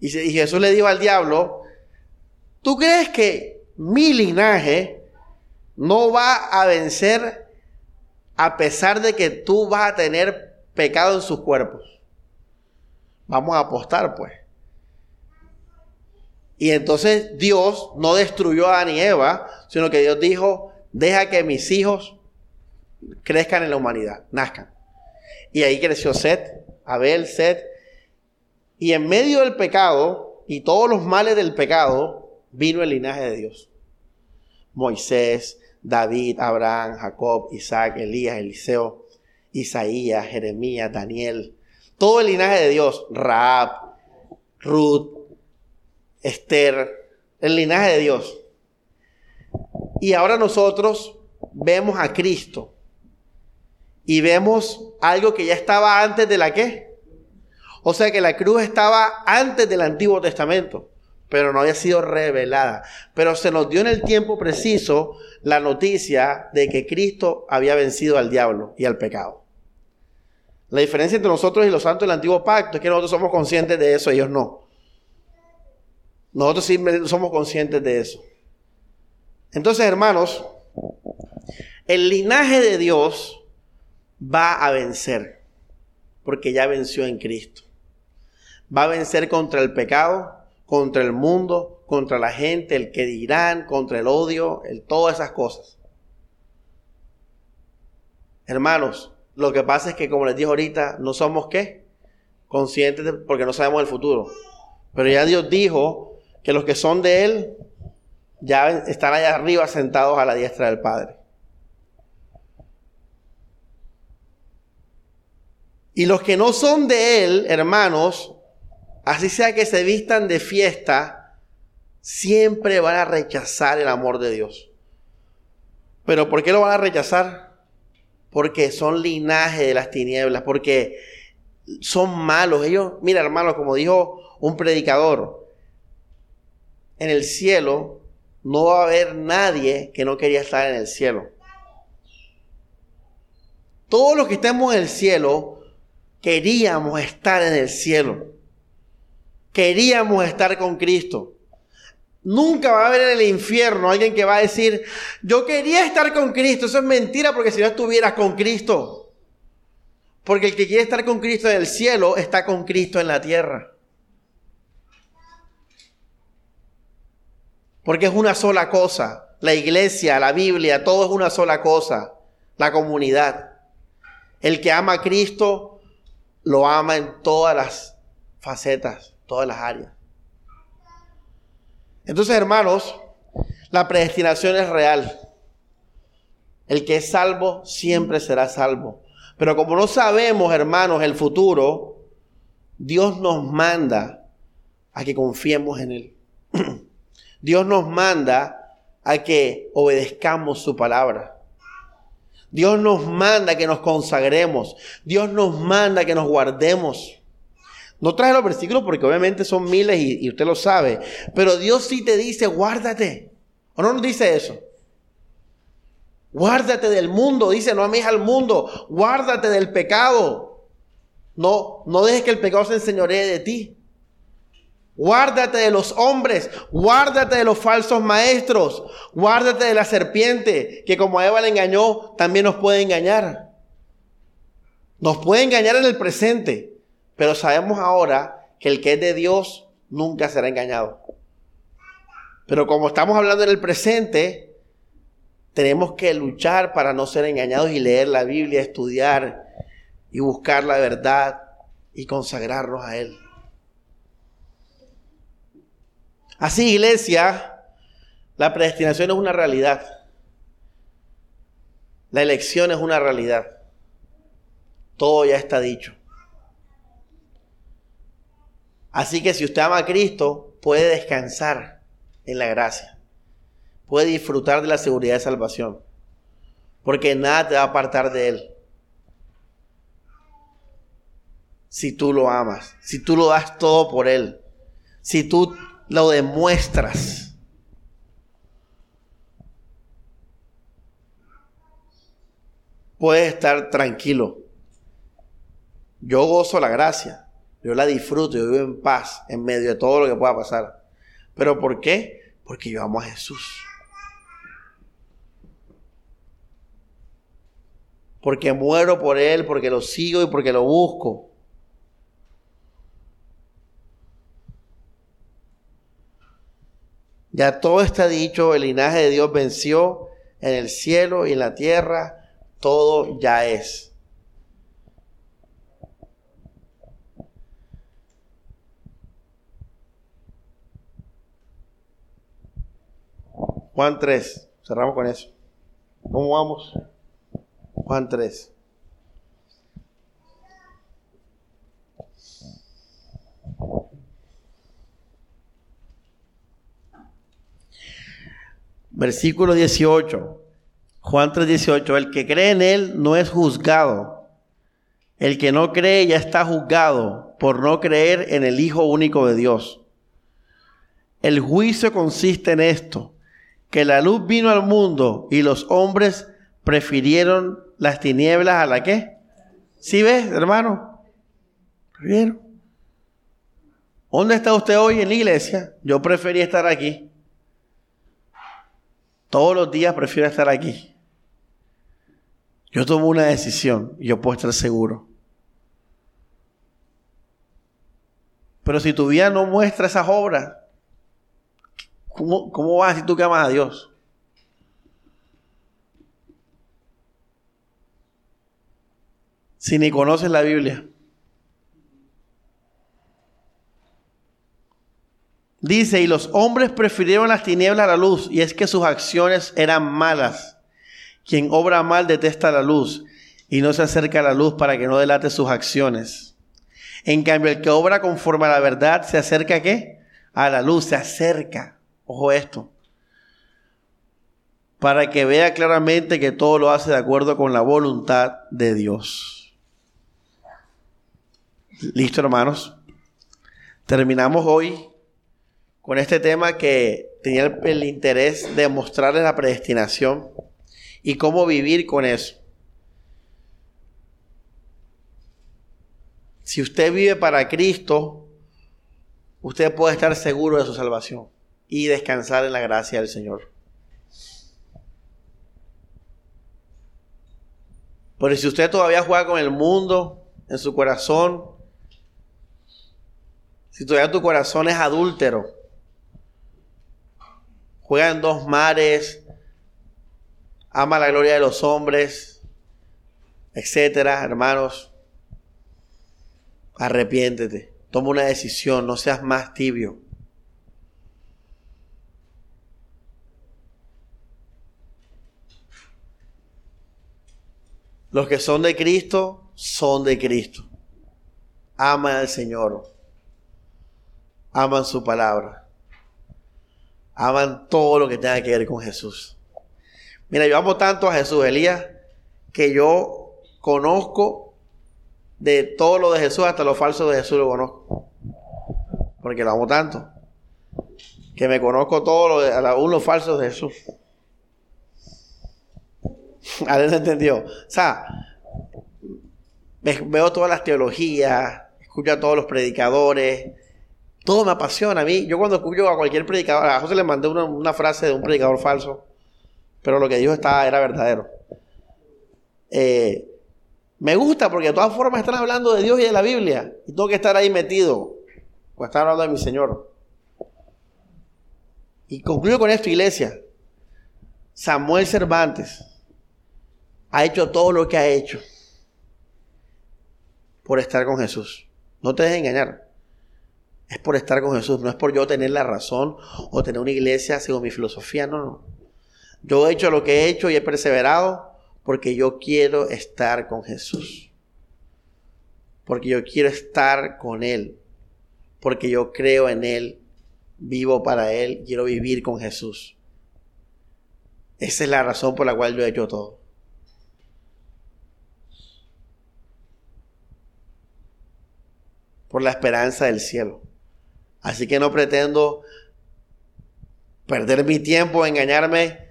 A: Y Jesús le dijo al diablo, ¿tú crees que mi linaje no va a vencer a pesar de que tú vas a tener pecado en sus cuerpos? Vamos a apostar, pues. Y entonces Dios no destruyó a Adán y Eva, sino que Dios dijo, deja que mis hijos crezcan en la humanidad, nazcan. Y ahí creció Set, Abel, Set. Y en medio del pecado y todos los males del pecado, vino el linaje de Dios. Moisés, David, Abraham, Jacob, Isaac, Elías, Eliseo, Isaías, Jeremías, Daniel. Todo el linaje de Dios. Raab, Ruth, Esther. El linaje de Dios. Y ahora nosotros vemos a Cristo y vemos algo que ya estaba antes de la qué. O sea que la cruz estaba antes del Antiguo Testamento, pero no había sido revelada. Pero se nos dio en el tiempo preciso la noticia de que Cristo había vencido al diablo y al pecado. La diferencia entre nosotros y los santos del Antiguo Pacto es que nosotros somos conscientes de eso, ellos no. Nosotros sí somos conscientes de eso. Entonces, hermanos, el linaje de Dios va a vencer, porque ya venció en Cristo. Va a vencer contra el pecado, contra el mundo, contra la gente, el que dirán, contra el odio, todas esas cosas. Hermanos, lo que pasa es que, como les dije ahorita, no somos qué? Conscientes porque no sabemos el futuro. Pero ya Dios dijo que los que son de Él ya están allá arriba sentados a la diestra del Padre. Y los que no son de Él, hermanos, así sea que se vistan de fiesta, siempre van a rechazar el amor de Dios. ¿Pero por qué lo van a rechazar? Porque son linaje de las tinieblas, porque son malos. Ellos, mira hermano, como dijo un predicador, en el cielo no va a haber nadie que no quería estar en el cielo. Todos los que estemos en el cielo queríamos estar en el cielo. Queríamos estar con Cristo. Nunca va a haber en el infierno alguien que va a decir, yo quería estar con Cristo. Eso es mentira porque si no estuvieras con Cristo. Porque el que quiere estar con Cristo en el cielo está con Cristo en la tierra. Porque es una sola cosa. La iglesia, la Biblia, todo es una sola cosa. La comunidad. El que ama a Cristo lo ama en todas las facetas, todas las áreas. Entonces, hermanos, la predestinación es real. El que es salvo siempre será salvo. Pero como no sabemos, hermanos, el futuro, Dios nos manda a que confiemos en Él. [clears throat] Dios nos manda a que obedezcamos su palabra. Dios nos manda que nos consagremos. Dios nos manda que nos guardemos. No traje los versículos porque obviamente son miles y, usted lo sabe. Pero Dios sí te dice, guárdate. ¿O no nos dice eso? Guárdate del mundo. Dice, no ames al mundo. Guárdate del pecado. No, no dejes que el pecado se enseñoree de ti. Guárdate de los hombres, guárdate de los falsos maestros, guárdate de la serpiente, que como a Eva le engañó, también nos puede engañar. Nos puede engañar en el presente, pero sabemos ahora que el que es de Dios nunca será engañado. Pero como estamos hablando en el presente, tenemos que luchar para no ser engañados y leer la Biblia, estudiar y buscar la verdad y consagrarnos a Él. Así, iglesia, la predestinación es una realidad. La elección es una realidad. Todo ya está dicho. Así que si usted ama a Cristo, puede descansar en la gracia. Puede disfrutar de la seguridad de salvación. Porque nada te va a apartar de Él. Si tú lo amas, si tú lo das todo por Él, si tú lo demuestras. Puedes estar tranquilo. Yo gozo la gracia, yo la disfruto, yo vivo en paz en medio de todo lo que pueda pasar. ¿Pero por qué? Porque yo amo a Jesús. Porque muero por Él, porque lo sigo y porque lo busco. Ya todo está dicho, el linaje de Dios venció en el cielo y en la tierra, todo ya es. Juan 3, cerramos con eso. ¿Cómo vamos? Juan 3. Versículo 18. Juan 3, 18. El que cree en Él no es juzgado. El que no cree ya está juzgado por no creer en el Hijo único de Dios. El juicio consiste en esto, que la luz vino al mundo y los hombres prefirieron las tinieblas a la qué. ¿Sí ves, hermano? ¿Prefirieron? ¿Dónde está usted hoy en la iglesia? Yo preferí estar aquí. Todos los días prefiero estar aquí. Yo tomo una decisión y yo puedo estar seguro. Pero si tu vida no muestra esas obras, ¿cómo, cómo vas decir tú que amas a Dios? Si ni conoces la Biblia. Dice, y los hombres prefirieron las tinieblas a la luz, y es que sus acciones eran malas. Quien obra mal detesta la luz, y no se acerca a la luz para que no delate sus acciones. En cambio, el que obra conforme a la verdad, ¿se acerca a qué? A la luz, se acerca. Ojo esto. Para que vea claramente que todo lo hace de acuerdo con la voluntad de Dios. Listo, hermanos. Terminamos hoy con este tema que tenía el, interés de mostrarles la predestinación y cómo vivir con eso. Si usted vive para Cristo, usted puede estar seguro de su salvación y descansar en la gracia del Señor. Pero si usted todavía juega con el mundo en su corazón, si todavía tu corazón es adúltero, juega en dos mares, ama la gloria de los hombres, etcétera, hermanos. Arrepiéntete, toma una decisión, no seas más tibio. Los que son de Cristo son de Cristo. Aman al Señor. Aman su palabra aman todo lo que tenga que ver con Jesús. Mira, yo amo tanto a Jesús, Elías, que yo conozco de todo lo de Jesús, hasta lo falso de Jesús lo conozco. Porque lo amo tanto. Que me conozco todo lo de aún los falsos de Jesús. [laughs] ¿Alguien entendió? O sea, veo todas las teologías, escucho a todos los predicadores, todo me apasiona a mí. Yo cuando escucho a cualquier predicador, a José le mandé una, frase de un predicador falso, pero lo que dijo estaba, era verdadero. Eh, me gusta porque de todas formas están hablando de Dios y de la Biblia. Y tengo que estar ahí metido. Pues están hablando de mi Señor. Y concluyo con esto, iglesia. Samuel Cervantes ha hecho todo lo que ha hecho por estar con Jesús. No te dejes engañar. Es por estar con Jesús, no es por yo tener la razón o tener una iglesia según mi filosofía, no, no. Yo he hecho lo que he hecho y he perseverado porque yo quiero estar con Jesús. Porque yo quiero estar con Él. Porque yo creo en Él, vivo para Él, quiero vivir con Jesús. Esa es la razón por la cual yo he hecho todo. Por la esperanza del cielo. Así que no pretendo perder mi tiempo, engañarme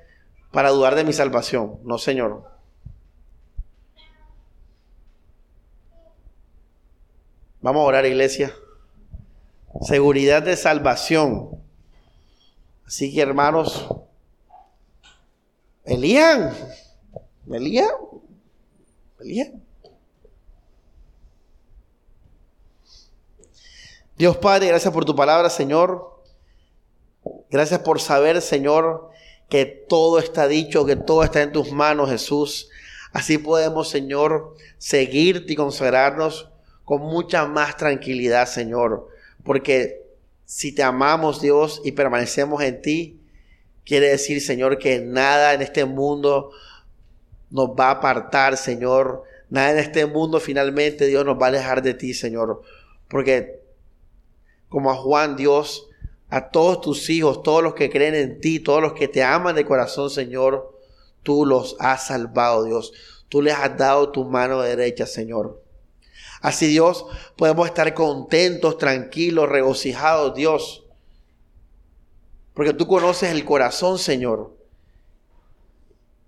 A: para dudar de mi salvación. No, Señor. Vamos a orar, iglesia. Seguridad de salvación. Así que, hermanos, Elían, Elían, Elían. Dios Padre, gracias por tu palabra, Señor. Gracias por saber, Señor, que todo está dicho, que todo está en tus manos, Jesús. Así podemos, Señor, seguirte y consagrarnos con mucha más tranquilidad, Señor. Porque si te amamos, Dios, y permanecemos en ti, quiere decir, Señor, que nada en este mundo nos va a apartar, Señor. Nada en este mundo finalmente, Dios, nos va a alejar de ti, Señor. Porque como a Juan, Dios, a todos tus hijos, todos los que creen en ti, todos los que te aman de corazón, Señor, tú los has salvado, Dios. Tú les has dado tu mano derecha, Señor. Así, Dios, podemos estar contentos, tranquilos, regocijados, Dios. Porque tú conoces el corazón, Señor.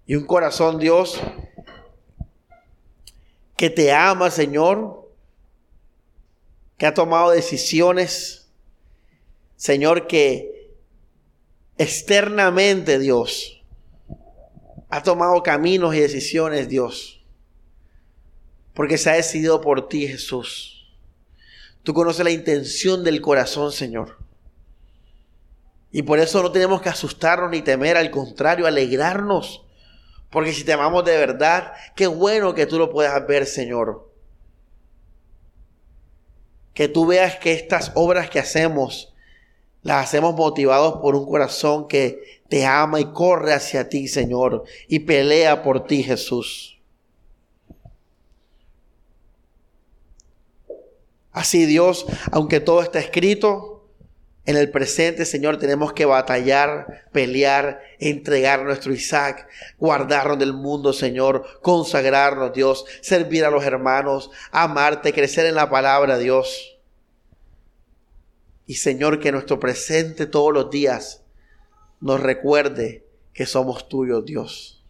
A: Y un corazón, Dios, que te ama, Señor, ha tomado decisiones Señor, que externamente Dios ha tomado caminos y decisiones, Dios, porque se ha decidido por ti, Jesús. Tú conoces la intención del corazón, Señor. Y por eso no tenemos que asustarnos ni temer, al contrario, alegrarnos. Porque si te amamos de verdad, qué bueno que tú lo puedas ver, Señor. Que tú veas que estas obras que hacemos las hacemos motivados por un corazón que te ama y corre hacia ti, Señor, y pelea por ti, Jesús. Así Dios, aunque todo está escrito, en el presente, Señor, tenemos que batallar, pelear, entregar nuestro Isaac, guardarnos del mundo, Señor, consagrarnos, Dios, servir a los hermanos, amarte, crecer en la palabra, Dios. Y Señor, que nuestro presente todos los días nos recuerde que somos tuyos, Dios.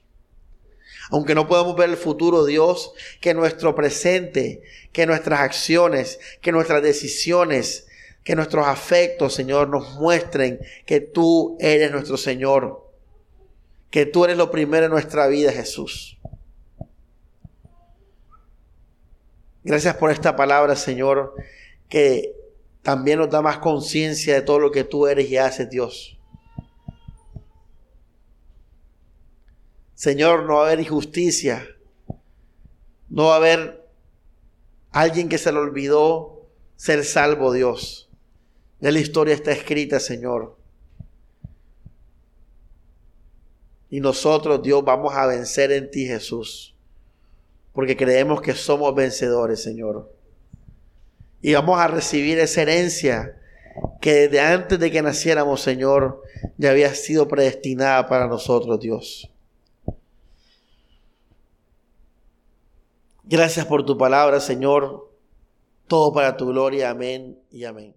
A: Aunque no podemos ver el futuro, Dios, que nuestro presente, que nuestras acciones, que nuestras decisiones, que nuestros afectos, Señor, nos muestren que tú eres nuestro Señor, que tú eres lo primero en nuestra vida, Jesús. Gracias por esta palabra, Señor, que también nos da más conciencia de todo lo que tú eres y haces, Dios. Señor, no va a haber injusticia. No va a haber alguien que se le olvidó ser salvo, Dios. Ya la historia está escrita, Señor. Y nosotros, Dios, vamos a vencer en ti, Jesús. Porque creemos que somos vencedores, Señor y vamos a recibir esa herencia que desde antes de que naciéramos, Señor, ya había sido predestinada para nosotros, Dios. Gracias por tu palabra, Señor. Todo para tu gloria. Amén y amén.